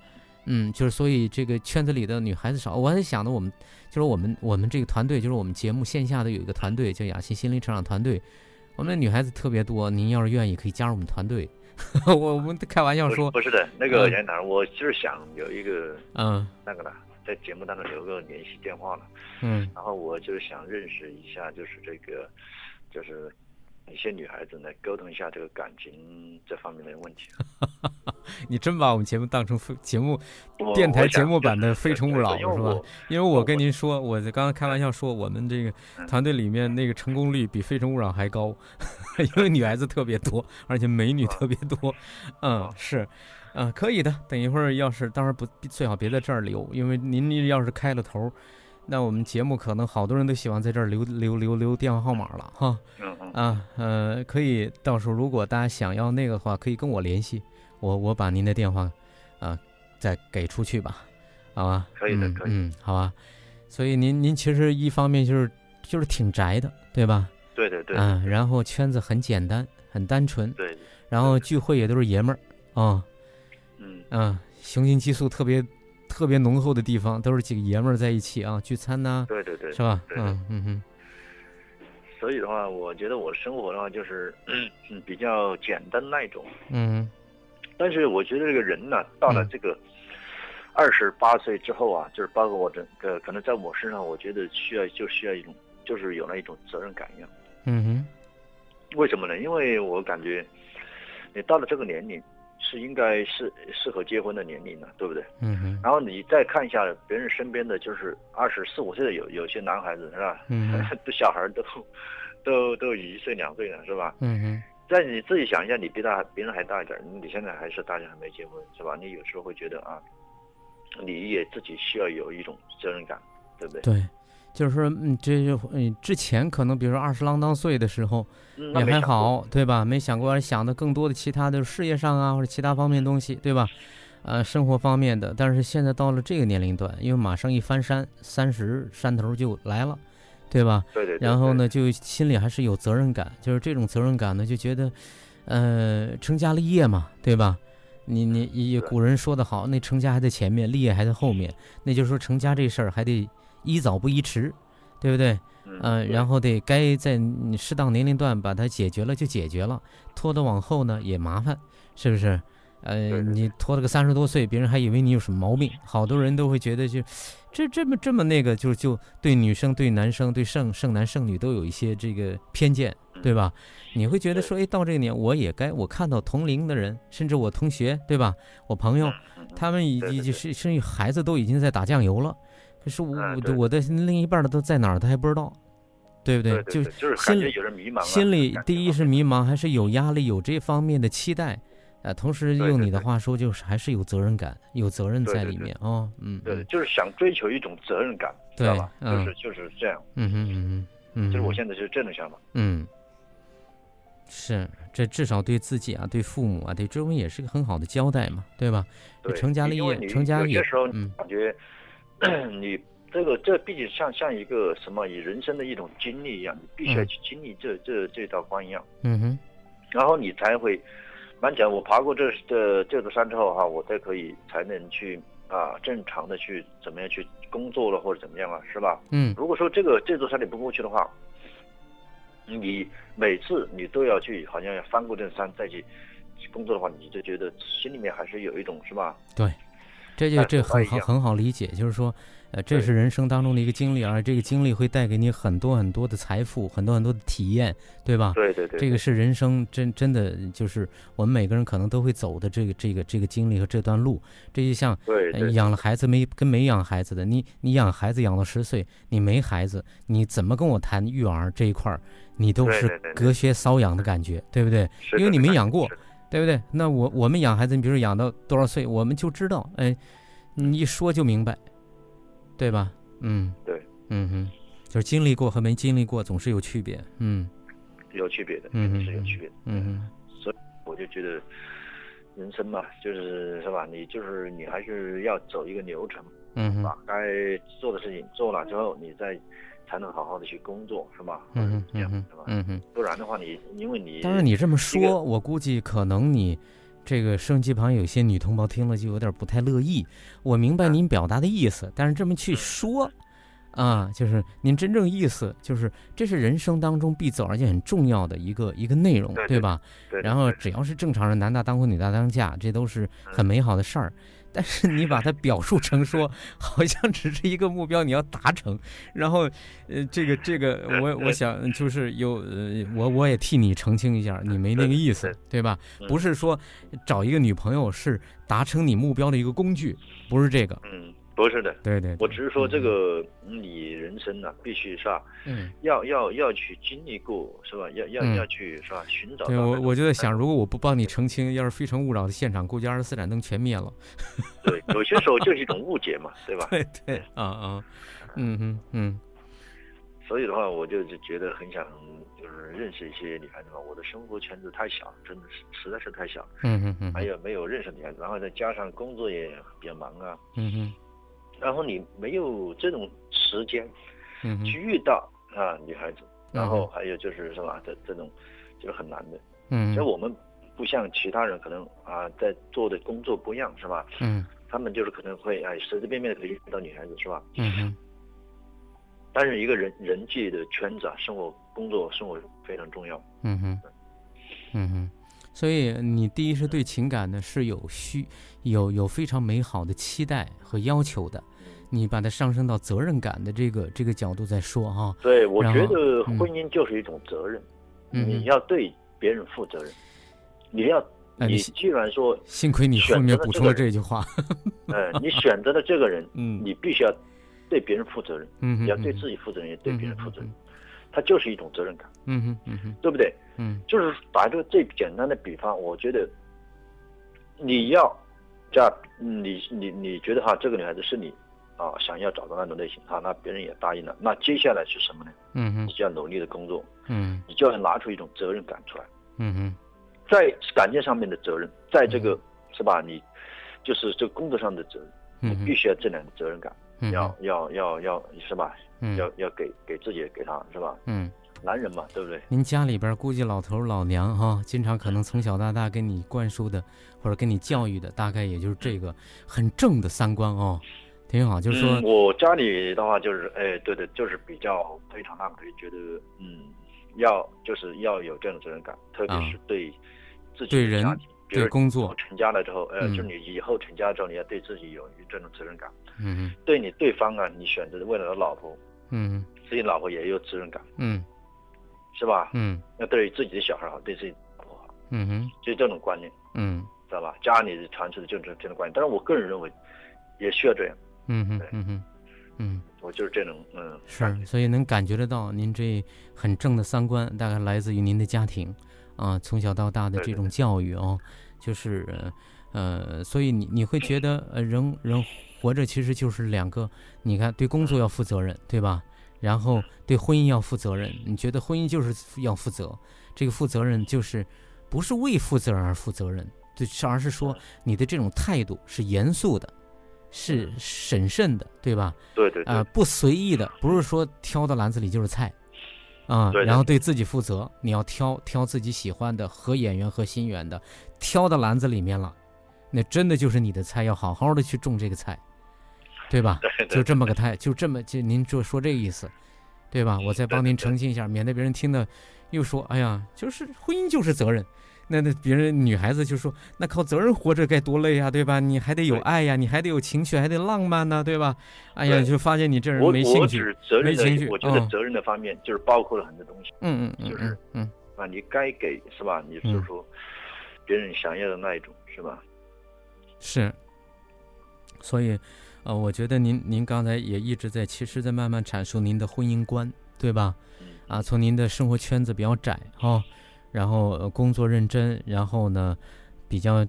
嗯，就是所以这个圈子里的女孩子少，我还想的我们就是我们我们这个团队，就是我们节目线下的有一个团队叫雅欣心灵成长团队，我们的女孩子特别多。您要是愿意，可以加入我们团队。我我们开玩笑说，不是的，那个杨楠，我就是想有一个嗯那个了，在节目当中留个联系电话了，嗯，然后我就是想认识一下，就是这个就是。一些女孩子来沟通一下这个感情这方面的问题。你真把我们节目当成节目电台节目版的《非诚勿扰》是吧？因为我跟您说，我刚刚开玩笑说，我们这个团队里面那个成功率比《非诚勿扰》还高，因为女孩子特别多，而且美女特别多。嗯，是，嗯，可以的。等一会儿要是，当然不最好别在这儿留，因为您要是开了头。那我们节目可能好多人都喜欢在这儿留留留留电话号码了哈，啊呃可以到时候如果大家想要那个的话，可以跟我联系，我我把您的电话啊再给出去吧，好吧？可以的，可以，嗯，好吧。所以您您其实一方面就是就是挺宅的，对吧？对对对。嗯，然后圈子很简单，很单纯。对。然后聚会也都是爷们儿啊，嗯嗯，雄性激素特别。特别浓厚的地方都是几个爷们儿在一起啊，聚餐呐，对对对，是吧？嗯嗯哼。所以的话，我觉得我生活的话就是嗯 比较简单那一种。嗯。但是我觉得这个人呢，到了这个二十八岁之后啊，就是包括我整个可能在我身上，我觉得需要就需要一种，就是有那一种责任感一样。嗯哼。为什么呢？因为我感觉你到了这个年龄。是应该是适合结婚的年龄呢，对不对？嗯哼。然后你再看一下别人身边的就是二十四五岁的有有些男孩子是吧？嗯都小孩都都都一岁两岁了是吧？嗯哼。再你自己想一下，你比他别人还大一点，你现在还是大家还没结婚是吧？你有时候会觉得啊，你也自己需要有一种责任感，对不对？对。就是说，嗯，这就嗯，之前可能比如说二十郎当岁的时候也还好，对吧？没想过想的更多的其他的事业上啊，或者其他方面东西，对吧？呃，生活方面的。但是现在到了这个年龄段，因为马上一翻山，三十山头就来了，对吧？对对。然后呢，就心里还是有责任感，就是这种责任感呢，就觉得，呃，成家立业嘛，对吧？你你古人说的好，那成家还在前面，立业还在后面。那就是说，成家这事儿还得。宜早不宜迟，对不对？嗯，然后得该在你适当年龄段把它解决了就解决了，拖到往后呢也麻烦，是不是？呃，你拖了个三十多岁，别人还以为你有什么毛病，好多人都会觉得就这这么这么那个，就就对女生、对男生、对剩剩男剩女都有一些这个偏见，对吧？你会觉得说，哎，到这个年我也该，我看到同龄的人，甚至我同学，对吧？我朋友，他们已经是甚至孩子都已经在打酱油了。可是我我我的另一半的都在哪儿，他还不知道，对不对？就是心里有人迷茫，心里第一是迷茫，还是有压力，有这方面的期待，呃，同时用你的话说，就是还是有责任感，有责任在里面啊，嗯，对，就是想追求一种责任感，知道吧？就是就是这样，嗯嗯嗯嗯，就是我现在就是这种想法，嗯，是，这至少对自己啊，对父母啊，对周围也是个很好的交代嘛，对吧？对，成家立业，成家立业，嗯，感觉。你这个这毕竟像像一个什么你人生的一种经历一样，你必须要去经历这这这道关一样。嗯哼。然后你才会，蛮讲我爬过这这这座山之后哈，我才可以才能去啊正常的去怎么样去工作了或者怎么样啊，是吧？嗯。如果说这个这座山你不过去的话，你每次你都要去好像要翻过这山再去工作的话，你就觉得心里面还是有一种是吧？对。这就这很很很好理解，就是说，呃，这是人生当中的一个经历，而这个经历会带给你很多很多的财富，很多很多的体验，对吧？对对对。这个是人生真真的就是我们每个人可能都会走的这个这个这个经历和这段路。这就像养了孩子没跟没养孩子的，你你养孩子养到十岁，你没孩子，你怎么跟我谈育儿这一块儿，你都是隔靴搔痒的感觉，对不对？因为你没养过。对不对？那我我们养孩子，你比如说养到多少岁，我们就知道，哎，你一说就明白，对吧？嗯，对，嗯哼，就是经历过和没经历过总是有区别，嗯，有区别的，嗯是有区别的，嗯哼所以我就觉得人生嘛，就是是吧？你就是你还是要走一个流程，嗯把该做的事情做了之后，你再才能好好的去工作，是吧？嗯嗯是吧？嗯嗯。不然的话你，因为你当然，你这么这个说，我估计可能你这个收音机旁有些女同胞听了就有点不太乐意。我明白嗯您表达的意思，但是这么去说，啊，就是您真正意思就是这是人生当中必走而且很重要的一个一个内容，对对吧？对，然后只要是正常人，男大当婚，女大当嫁，这都是很美好的事儿。但是你把它表述成说，好像只是一个目标，你要达成。然后，呃，这个这个，我我想就是有呃，我我也替你澄清一下，你没那个意思，对吧？嗯不是说找一个女朋友是达成你目标的一个工具，不是这个。嗯，不是的，对对，我只是说这个你人生呢、必须是吧？嗯，要要要去经历过，是吧？要要嗯要去是吧？寻找对我我就在想，如果我不帮你澄清，要是《非诚勿扰》的现场，估计二十四盏灯全灭了。对，有些时候就是一种误解嘛，对吧？对对啊啊，嗯嗯嗯所以的话，我就就觉得很想就是认识一些女孩子嘛。我的生活圈子太小，真的是实在是太小，嗯嗯嗯，还有没有认识女孩子，然后再加上工作也比较忙啊，嗯嗯然后你没有这种时间嗯去遇到啊女孩子，然后还有就是什么？这这种就是很难的。嗯，所以我们不像其他人可能啊在做的工作不一样是吧？嗯他们就是可能会哎随随便便的可以遇到女孩子是吧？嗯嗯但是一个人人际的圈子啊，生活、工作、生活非常重要。嗯哼，嗯哼，所以你第一是对情感呢是有需有有非常美好的期待和要求的，你把它上升到责任感的这个这个角度再说哈。对，我觉得嗯婚姻就是一种责任，嗯你要对别人负责任。你要，你既然说，幸亏你后面补充了这句话。呃，你选择了这个人，嗯你必须要对别人负责任，嗯，你要对自己负责任，也对别人负责任。它就是一种责任感，嗯哼嗯哼对不对？嗯就是打一个最简单的比方，我觉得你要这样，你你你觉得哈，这个女孩子是你啊想要找到那种类型哈，那别人也答应了，那接下来是什么呢？嗯哼你就要努力的工作，嗯你就要拿出一种责任感出来，嗯哼在感情上面的责任，在这个是吧？你就是这个工作上的责任，嗯你必须要这两个责任感，嗯要要要要是吧？嗯要要给给自己给他是吧？嗯。男人嘛，对不对？您家里边估计老头老娘哈，经常可能从小到大给你灌输的，或者给你教育的，大概也就是这个很正的三观哦，挺好。就是说嗯，，我家里的话就是，哎，对对，就是比较非常那个，觉得嗯，要就是要有这种责任感，特别是对自己对人对如工作，成家了之后，呃，嗯就是你以后成家之后，你要对自己有这种责任感，嗯对你对方啊，你选择的未来的老婆，嗯。自己老婆也有责任感，嗯。是吧？嗯。要对自己的小孩好，对自己老婆好，嗯哼。就这种观念，嗯。知道吧？家里传出的就是这种观念，但是我个人认为，也需要这样，嗯哼嗯哼嗯，我就是这种，嗯，是，所以能感觉得到您这很正的三观，大概来自于您的家庭啊，从小到大的这种教育哦，就是呃，所以你你会觉得呃，人人活着其实就是两个，你看对工作要负责任，对吧？然后对婚姻要负责任，你觉得婚姻就是要负责，这个负责任就是不是为负责任而负责任，对，是而是说你的这种态度是严肃的，是审慎的，对吧？对对对，啊、不随意的，不是说挑到篮子里就是菜，啊、然后对自己负责，你要挑挑自己喜欢的合眼缘和心缘的，挑到篮子里面了，那真的就是你的菜，要好好的去种这个菜，对吧？对对就这么个态，就这么就您就说这个意思，对吧？我再帮您澄清一下，免得别人听的又说，哎呀，就是婚姻就是责任。那那别人女孩子就说，那靠责任活着该多累呀，对吧？你还得有爱呀，你还得有情绪，还得浪漫呢，对吧？哎呀，就发现你这人没兴趣。没情绪的，我觉得嗯责任的方面就是包括了很多东西嗯嗯嗯就是嗯嗯啊，你该给是吧？你就是说别人想要的那一种是吧？是。所以，呃，我觉得您您刚才也一直在，其实在慢慢阐述您的婚姻观，对吧？嗯啊，从您的生活圈子比较窄哈、然后、呃、工作认真，然后呢，比较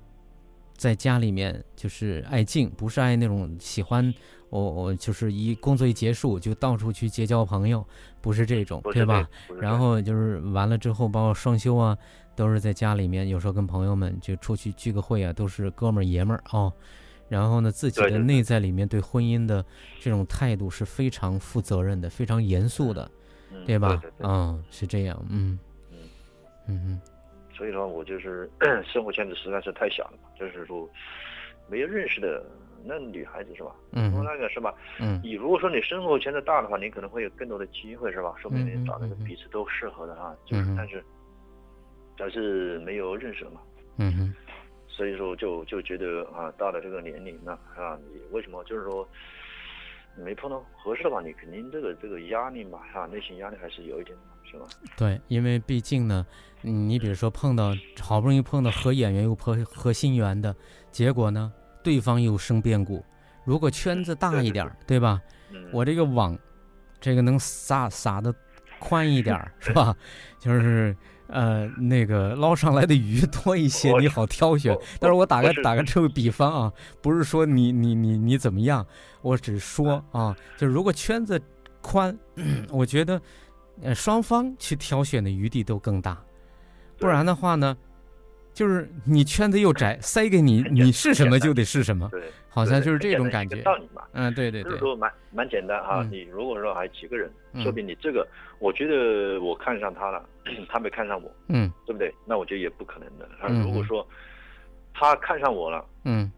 在家里面就是爱静，不是爱那种喜欢我我就是一工作一结束就到处去结交朋友，不是这种，对吧？然后就是完了之后，包括双休啊，都是在家里面，有时候跟朋友们就出去聚个会啊，都是哥们儿爷们儿哦。然后呢，自己的内在里面对婚姻的这种态度是非常负责任的，非常严肃的，对吧？嗯，是这样，嗯嗯嗯嗯。所以说，我就是生活圈子实在是太小了嘛，就是说没有认识的那女孩子是吧？嗯。说那个是吧？嗯。你如果说你生活圈子大的话，你可能会有更多的机会是吧？说不定你找那个彼此都适合的啊，就是但是，但是没有认识了嘛。嗯哼。所以说，就就觉得啊，到了这个年龄了啊，你为什么就是说没碰到合适的话，你肯定这个这个压力嘛，哈，内心压力还是有一点的，是吧？对，因为毕竟呢，你比如说碰到好不容易碰到合眼缘又合合心缘的结果呢，对方又生变故。如果圈子大一点，对吧？我这个网，这个能撒撒的宽一点，是吧？就是。呃，那个捞上来的鱼多一些，你好挑选。但是我打个打个这个比方啊，不是说你你你你怎么样，我只说啊，就如果圈子宽，我觉得呃双方去挑选的余地都更大，不然的话呢。就是你圈子又窄，塞给你，你是什么就得是什么，对，好像就是这种感觉。道理嘛，嗯，对对对，就是说蛮蛮简单哈。你如果说还几个人，说明你这个，我觉得我看上他了，他没看上我，嗯，对不对？那我觉得也不可能的。如果说他看上我了，嗯，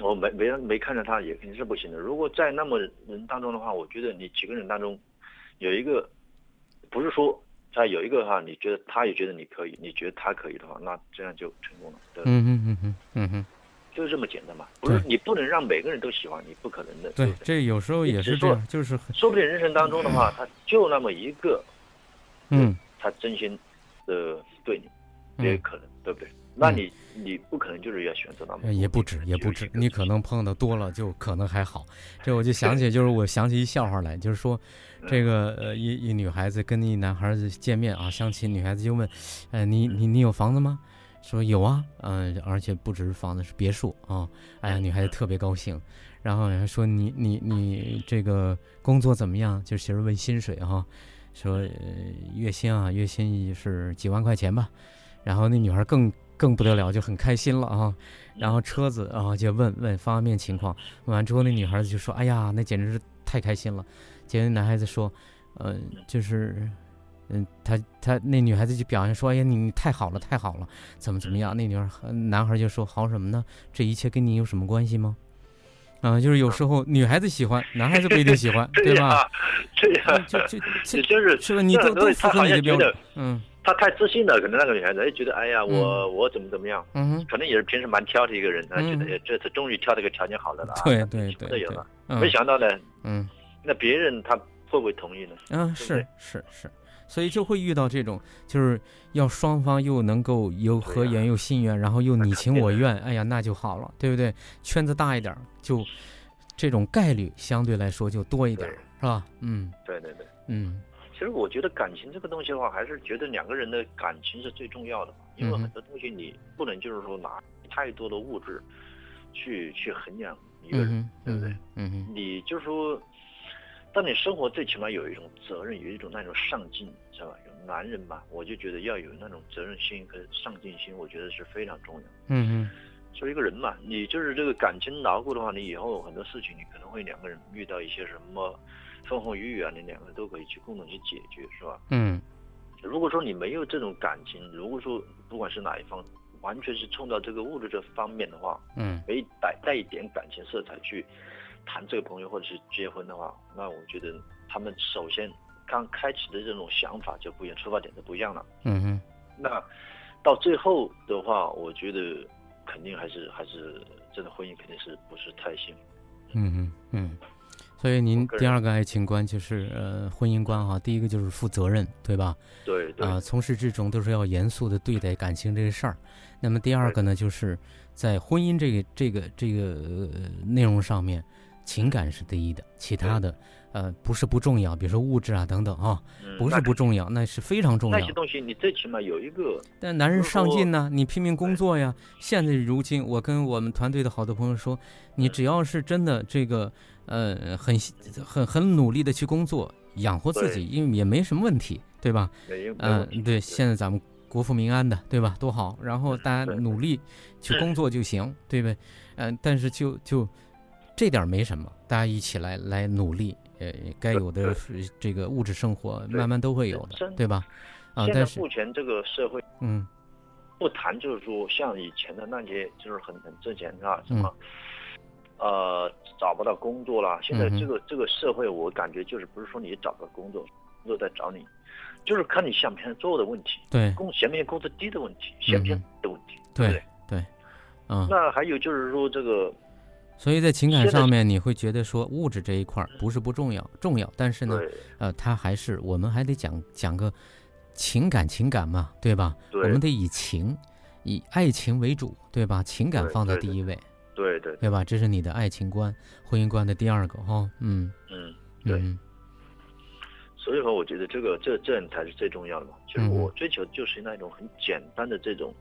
我没没没看上他，也肯定是不行的。如果在那么人当中的话，我觉得你几个人当中有一个，不是说。他有一个哈，你觉得他也觉得你可以，你觉得他可以的话，那这样就成功了。对嗯嗯嗯嗯嗯嗯，就是这么简单嘛。不是你不能让每个人都喜欢你，不可能的。对，这有时候也是这样，就是说不定人生当中的话，他就那么一个，嗯，他真心的对你，也可能，对不对？那你你不可能就是要选择那么也不止也不止，你可能碰的多了就可能还好。这我就想起，就是我想起一笑话来，就是说，这个呃一一女孩子跟一男孩子见面啊，相亲，女孩子就问，哎你你你有房子吗？说有啊，嗯，而且不只是房子，是别墅啊。哎呀，女孩子特别高兴，然后还说你你你这个工作怎么样？就其实问薪水哈，说月薪啊月薪是几万块钱吧。然后那女孩更。更不得了，就很开心了啊！然后车子啊，就问问方便面情况。问完之后，那女孩子就说：“哎呀，那简直是太开心了。”结果男孩子说：“嗯，就是，嗯，他他那女孩子就表现说：‘哎呀，你你太好了，太好了，怎么怎么样？’那女孩男孩就说：‘好什么呢？这一切跟你有什么关系吗？’啊，就是有时候女孩子喜欢，男孩子不一定喜欢，对吧？对呀，就就就就是是吧？你都都符合你的标准，嗯。”她太自信了，可能那个女孩子哎觉得哎呀我我怎么怎么样，嗯，可能也是平时蛮挑的一个人，她觉得这次终于挑了个条件好的了，对对对，有了，没想到呢，嗯，那别人他会不会同意呢？嗯，是是是，所以就会遇到这种，就是要双方又能够有和缘又心缘，然后又你情我愿，哎呀那就好了，对不对？圈子大一点，就这种概率相对来说就多一点，是吧？嗯，对对对，嗯。其实我觉得感情这个东西的话，还是觉得两个人的感情是最重要的嘛。因为很多东西你不能就是说拿太多的物质去去衡量一个人，对不对？嗯你就是说，当你生活最起码有一种责任，有一种那种上进，知道吧？有男人嘛，我就觉得要有那种责任心跟上进心，我觉得是非常重要。嗯嗯。作为一个人嘛，你就是这个感情牢固的话，你以后很多事情你可能会两个人遇到一些什么。风风雨雨啊，你两个都可以去共同去解决，是吧？嗯。如果说你没有这种感情，如果说不管是哪一方，完全是冲到这个物质这方面的话，嗯，没带带一点感情色彩去谈这个朋友或者是结婚的话，那我觉得他们首先刚开始的这种想法就不一样，出发点就不一样了。嗯哼。那到最后的话，我觉得肯定还是还是这种婚姻肯定是不是太幸福。嗯嗯嗯。所以您第二个爱情观就是呃婚姻观哈，第一个就是负责任，对吧？对对。啊，从始至终都是要严肃的对待感情这个事儿。那么第二个呢，就是在婚姻这个这个这个内容上面，情感是第一的，其他的呃不是不重要，比如说物质啊等等啊，不是不重要，那是非常重要。那些东西你最起码有一个。但男人上进呢，你拼命工作呀。现在如今，我跟我们团队的好多朋友说，你只要是真的这个呃很很很努力的去工作，养活自己，因为也没什么问题，对吧？嗯，对，现在咱们国富民安的，对吧？多好。然后大家努力去工作就行，对不对？嗯，但是就就。这点没什么，大家一起来来努力，呃，该有的这个物质生活慢慢都会有的，对吧？啊，但是目前这个社会，嗯，不谈就是说像以前的那些就是很很挣钱啊什么，呃，找不到工作了。现在这个这个社会，我感觉就是不是说你找个工作，工作在找你，就是看你想不想做的问题。对，工嫌不嫌工资低的问题，嫌不嫌的问题，对不对？对，嗯。那还有就是说这个。所以在情感上面，你会觉得说物质这一块不是不重要，重要，但是呢，呃，它还是我们还得讲讲个情感情感嘛，对吧？我们得以情，以爱情为主，对吧？情感放在第一位，对对，对吧？这是你的爱情观、婚姻观的第二个哈，嗯嗯，对。所以说，我觉得这个这这才是最重要的嘛，就是我追求就是那种很简单的这种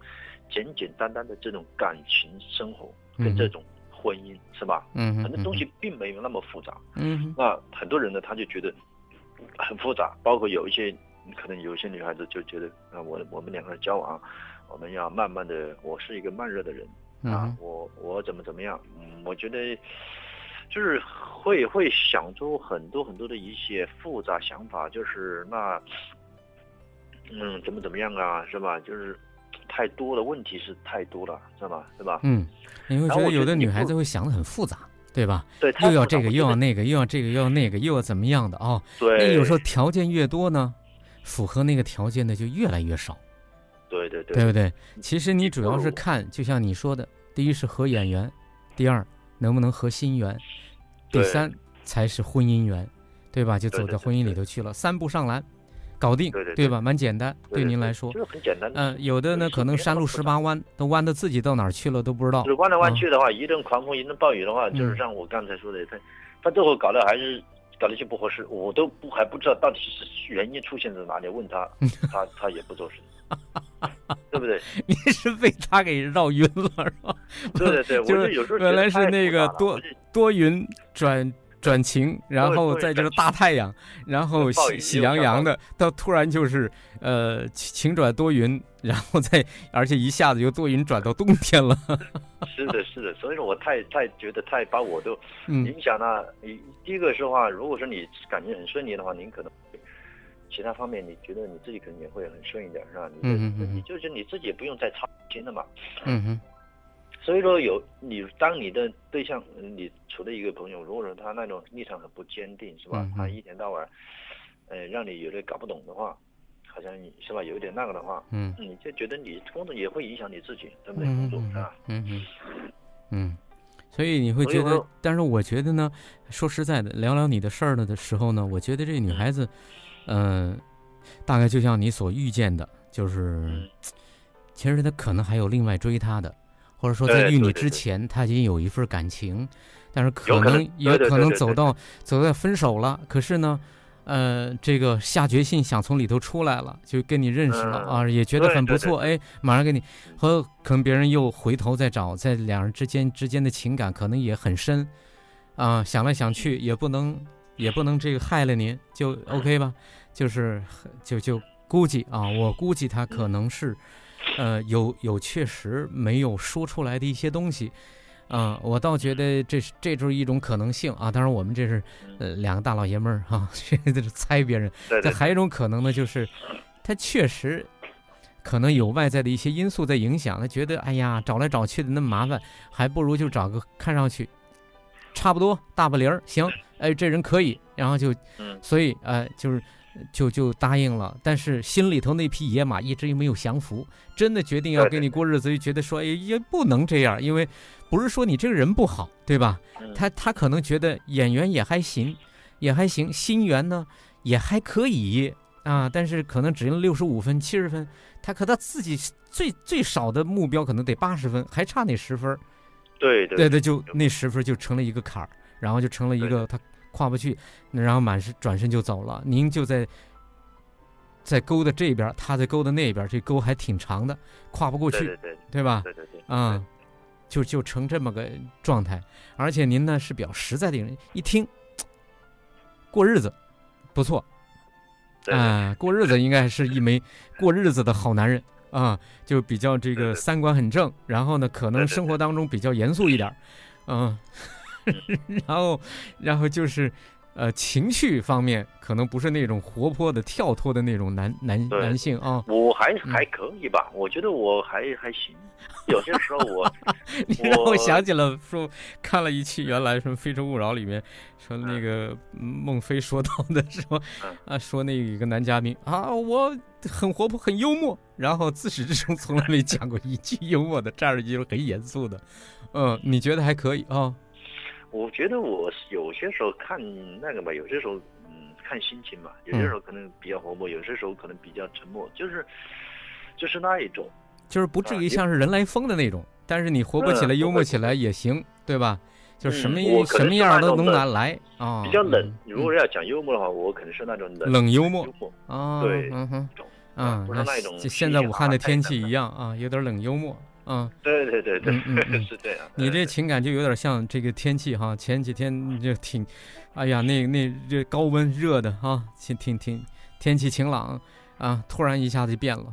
简简单单的这种感情生活跟这种。婚姻是吧？嗯，很多东西并没有那么复杂。嗯，那很多人呢，他就觉得很复杂。包括有一些，可能有一些女孩子就觉得，啊，我我们两个人交往，我们要慢慢的。我是一个慢热的人啊，我我怎么怎么样？嗯，我觉得就是会会想出很多很多的一些复杂想法，就是那，嗯，怎么怎么样啊，是吧？就是。太多的问题是太多了，知道吧？是吧？嗯，你会觉得有的女孩子会想的很复杂，对吧？对，又要这个，又要那个，又要这个，又要那个，又要怎么样的哦？对。那有时候条件越多呢，符合那个条件的就越来越少。对对对。对不对？其实你主要是看，就像你说的，第一是合眼缘，第二能不能合心缘，第三才是婚姻缘，对吧？就走到婚姻里头去了，三步上篮。搞定，对吧？蛮简单，对您来说，就是很简单。嗯，有的呢，可能山路十八弯，都弯的自己到哪儿去了都不知道。弯来弯去的话，一阵狂风，一阵暴雨的话，就是像我刚才说的，他他最后搞得还是搞得就不合适，我都不还不知道到底是原因出现在哪里。问他，他他也不做声，对不对？你是被他给绕晕了，是吧？对对对，就是有时候原来是那个多多云转。转晴，然后再就是大太阳，然后喜喜洋洋的，到突然就是呃晴转多云，然后再而且一下子由多云转到冬天了。是的，是的，所以说我太太觉得太把我都影响了。你第一个是话，如果说你感情很顺利的话，您可能其他方面你觉得你自己可能也会很顺一点，是吧？嗯嗯嗯，你就是你自己也不用再操心了嘛。嗯哼。所以说，有你当你的对象，你处的一个朋友，如果说他那种立场很不坚定，是吧？他一天到晚，呃，让你有点搞不懂的话，好像你是吧，有一点那个的话，嗯，你就觉得你工作也会影响你自己，对不对？工作是吧？嗯嗯嗯，所以你会觉得，但是我觉得呢，说实在的，聊聊你的事儿了的时候呢，我觉得这女孩子，嗯，大概就像你所预见的，就是，其实他可能还有另外追他的。或者说，在遇你之前，他已经有一份感情，但是可能也可能走到走到分手了。可是呢，呃，这个下决心想从里头出来了，就跟你认识了啊，也觉得很不错。哎，马上跟你和可能别人又回头再找，在两人之间之间的情感可能也很深啊。想来想去，也不能也不能这个害了您，就 OK 吧？就是就就估计啊，我估计他可能是。呃，有有确实没有说出来的一些东西，啊，我倒觉得这是这就是一种可能性啊。当然，我们这是呃两个大老爷们儿哈，这是猜别人。这还有一种可能呢，就是他确实可能有外在的一些因素在影响，他觉得哎呀，找来找去的那么麻烦，还不如就找个看上去差不多大不离儿，行，哎，这人可以，然后就，所以呃，就是。就就答应了，但是心里头那匹野马一直又没有降服，真的决定要跟你过日子，就觉得说，哎，也不能这样，因为不是说你这个人不好，对吧？他他可能觉得演员也还行，也还行，心缘呢也还可以啊，但是可能只用六十五分、七十分，他可他自己最最少的目标可能得八十分，还差那十分，对对对，就那十分就成了一个坎儿。然后就成了一个他跨不去，然后满是转身就走了。您就在在沟的这边，他在沟的那边，这沟还挺长的，跨不过去，对对对。吧？对对对，啊，就就成这么个状态。而且您呢是比较实在的人，一听过日子不错，啊，过日子应该是一枚 过日子的好男人。啊，就比较这个三观很正，然后呢可能生活当中比较严肃一点，嗯，然后然后就是。呃，情绪方面可能不是那种活泼的、跳脱的那种男男男性啊。我还还可以吧，我觉得我还还行。有些时候我，你让我想起了说，看了一期原来什么《非诚勿扰》里面说那个孟非说到的说啊，说那一个男嘉宾啊，我很活泼、很幽默，然后自始至终从来没讲过一句幽默的，这样就是很严肃的。嗯，你觉得还可以啊？我觉得我有些时候看那个吧，有些时候嗯看心情吧，有些时候可能比较活泼，有些时候可能比较沉默，就是就是那一种，就是不至于像是人来疯的那种，但是你活泼起来、幽默起来也行，对吧？就什么什么样都能拿来啊。比较冷，如果要讲幽默的话，我可能是那种冷冷幽默啊，对，嗯哼，啊，不是那种现在武汉的天气一样啊，有点冷幽默。嗯，对对对对，是这样。你这情感就有点像这个天气哈，前几天就挺，哎呀，那那这高温热的哈，挺挺挺天气晴朗啊，突然一下子就变了。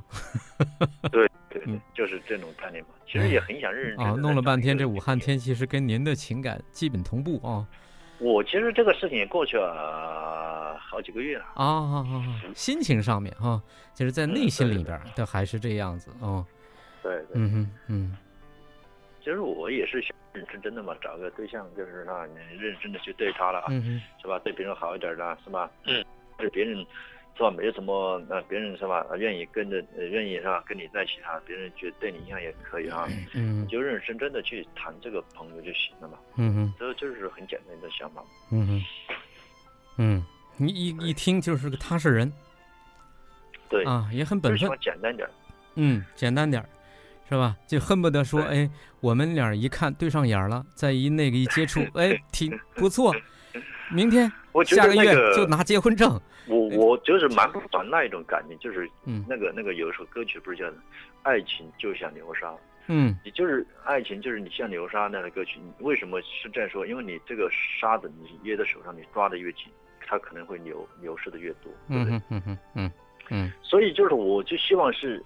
对对对，就是这种概念嘛。其实也很想认识啊，弄了半天这武汉天气是跟您的情感基本同步啊。我其实这个事情也过去了好几个月了啊啊啊！心情上面哈，就是在内心里边都还是这样子啊。对，嗯哼，嗯，其实我也是想认认真的嘛，找个对象，就是那你认真的去对他了啊，是吧？对别人好一点的，是吧？嗯，对别人是吧？没有什么，那别人是吧？愿意跟着，愿意是吧？跟你在一起啊，别人觉得对你印象也可以啊，嗯，就认认真真的去谈这个朋友就行了嘛，嗯哼，这就是很简单的想法，嗯哼，嗯，你一一听就是个踏实人，对。啊，也很本分，简单点，嗯，简单点。是吧？就恨不得说，哎，我们俩一看对上眼了，再一那个一接触，哎，挺不错。明天，我下个月就拿结婚证。我我就是蛮不爽那一种感觉，就是那个那个有一首歌曲不是叫《爱情就像流沙》？嗯，你就是爱情，就是你像流沙那样的歌曲。为什么是这样说？因为你这个沙子你捏在手上，你抓的越紧，它可能会流流失的越多，对不对？嗯嗯嗯嗯嗯。所以就是，我就希望是。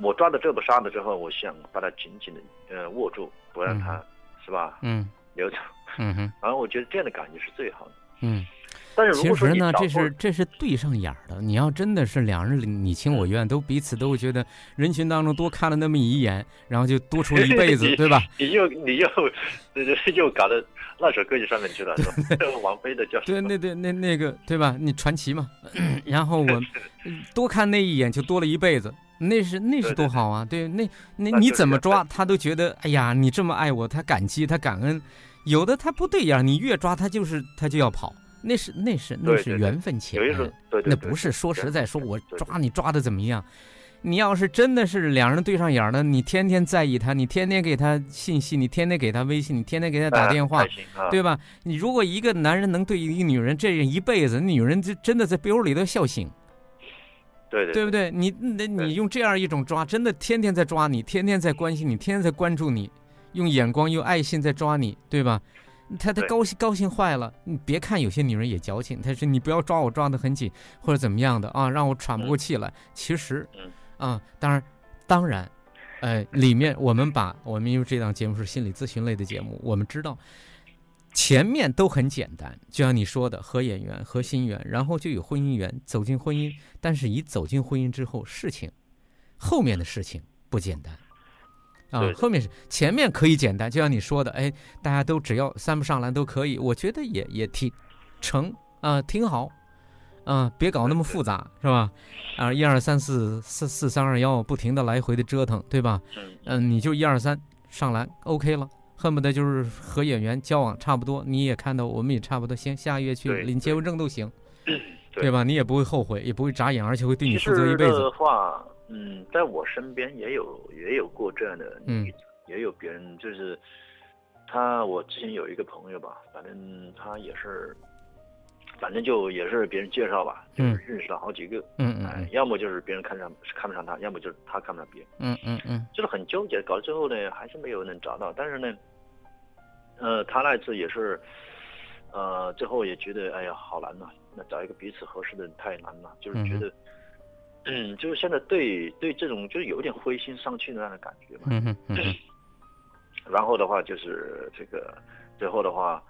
我抓到这把沙子之后，我想把它紧紧的呃握住，不让它是吧？嗯，流走。嗯哼。然后我觉得这样的感觉是最好的。嗯。但是其实呢，这是这是对上眼的。你要真的是两人你情我愿，都彼此都觉得人群当中多看了那么一眼，然后就多出了一辈子，对吧？你又你又又搞到那首歌曲上面去了，是吧？王菲的叫对，那对那那个对吧？你传奇嘛。然后我 多看那一眼，就多了一辈子。那是那是多好啊！对，那那你怎么抓他都觉得，哎呀，你这么爱我，他感激，他感恩。有的他不对呀，你越抓他就是他就要跑。那是那是那是缘分浅，那不是说实在说我抓你抓的怎么样？你要是真的是两人对上眼了，你天天在意他，你天天给他信息，你天天给他微信，你天天给他打电话，对吧？你如果一个男人能对一个女人这样一辈子，女人就真的在被窝里都笑醒。对对，对不对？你那你用这样一种抓，真的天天在抓你，天天在关心你，天天在关注你，用眼光用爱心在抓你，对吧？他他高兴高兴坏了。你别看有些女人也矫情，他说你不要抓我抓得很紧或者怎么样的啊，让我喘不过气来。其实，啊，当然当然，呃，里面我们把我们因为这档节目是心理咨询类的节目，我们知道。前面都很简单，就像你说的，合眼缘、合心缘，然后就有婚姻缘，走进婚姻。但是，一走进婚姻之后，事情后面的事情不简单啊。后面是前面可以简单，就像你说的，哎，大家都只要三不上篮都可以。我觉得也也挺成啊，挺好啊，别搞那么复杂，是吧？啊，一二三四四四三二幺，不停的来回的折腾，对吧？嗯，你就一二三上篮，OK 了。恨不得就是和演员交往差不多，你也看到，我们也差不多，行，下个月去领结婚证都行，对。吧？你也不会后悔，也不会眨眼，而且会对你负责一辈子。的话，嗯，在我身边也有也有过这样的例子，也有别人就是他我之前有一个朋友吧，反正他也是，反正就也是别人介绍吧，就是认识了好几个，嗯嗯，要么就是别人看上看不上他，要么就是他看不上别人，嗯嗯嗯，就是很纠结，搞到最后呢，还是没有能找到，但是呢，呃，他那次也是，呃，最后也觉得哎呀好难呐，那找一个彼此合适的人太难了，就是觉得，嗯，就是现在对对这种就是有点灰心丧气的那样的感觉嘛，嗯嗯。然后的话就是这个，最后的话，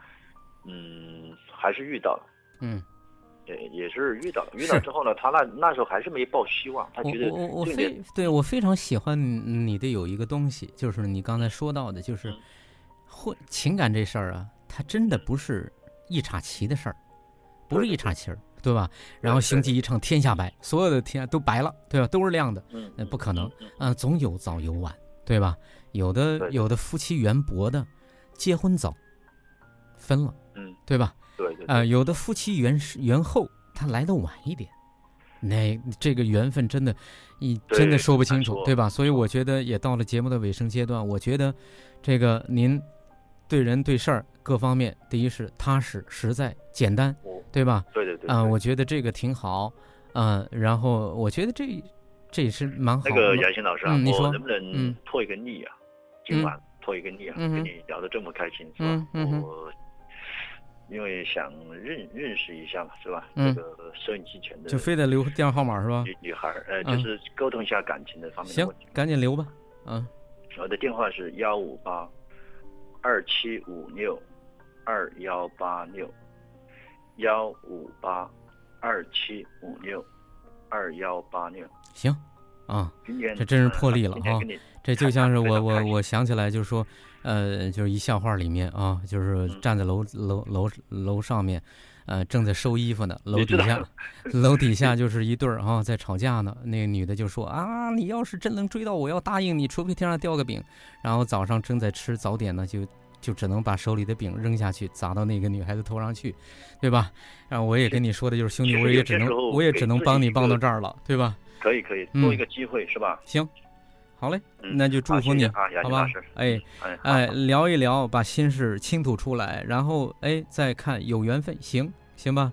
嗯，还是遇到了，嗯，对，也是遇到了。遇到之后呢，他那那时候还是没抱希望，他觉得我我非对我非常喜欢你的有一个东西，就是你刚才说到的，就是会情感这事儿啊，它真的不是一茬棋的事儿，不是一茬棋儿，对吧？然后星际一唱天下白，所有的天都白了，对吧？都是亮的，那不可能，啊，总有早有晚，对吧？有的有的夫妻缘薄的，结婚早，分了，嗯，对吧？对对。啊，有的夫妻缘缘厚，他来的晚一点，那这个缘分真的，你真的说不清楚，对吧？所以我觉得也到了节目的尾声阶段，我觉得，这个您对人对事儿各方面，第一是踏实实在简单，对吧？对对对。啊，我觉得这个挺好，嗯，然后我觉得这这也是蛮好。那个杨鑫老师啊，我能不能破一个例啊？今晚破一个例啊，跟你聊得这么开心，是吧？我因为想认认识一下嘛，是吧？这个收音机前的就非得留电话号码是吧？女女孩，呃，就是沟通一下感情的方面。行，赶紧留吧。嗯，我的电话是幺五八二七五六二幺八六幺五八二七五六二幺八六。行。啊，这真是破例了啊！这就像是我我我想起来，就是说，呃，就是一笑话里面啊，就是站在楼楼楼楼上面，呃，正在收衣服呢，楼底下，楼底下就是一对儿啊，在吵架呢。那个女的就说啊，你要是真能追到，我要答应你，除非天上掉个饼。然后早上正在吃早点呢，就就只能把手里的饼扔下去，砸到那个女孩子头上去，对吧？然后我也跟你说的就是兄弟，我也只能我也只能帮你帮到这儿了，对吧？可以可以，多一个机会是吧？行，好嘞，那就祝福你，好吧？哎哎，聊一聊，把心事倾吐出来，然后哎，再看有缘分，行行吧？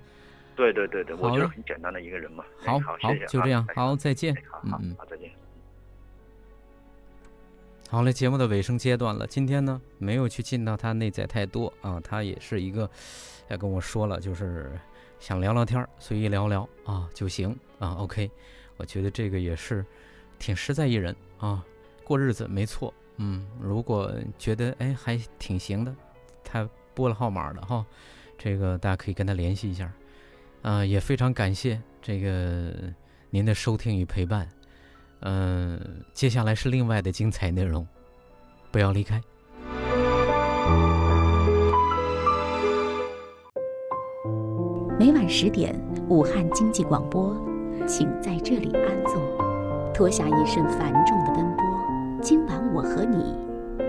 对对对对，我就是很简单的一个人嘛。好，好，就这样，好，再见。嗯嗯，好，再见。好嘞，节目的尾声阶段了，今天呢没有去进到他内在太多啊，他也是一个，要跟我说了，就是想聊聊天，随意聊聊啊就行啊，OK。我觉得这个也是挺实在一人啊，过日子没错。嗯，如果觉得哎还挺行的，他拨了号码的哈，这个大家可以跟他联系一下。啊，也非常感谢这个您的收听与陪伴。嗯，接下来是另外的精彩内容，不要离开。每晚十点，武汉经济广播。请在这里安坐，脱下一身繁重的奔波。今晚我和你，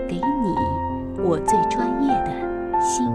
给你我最专业的心。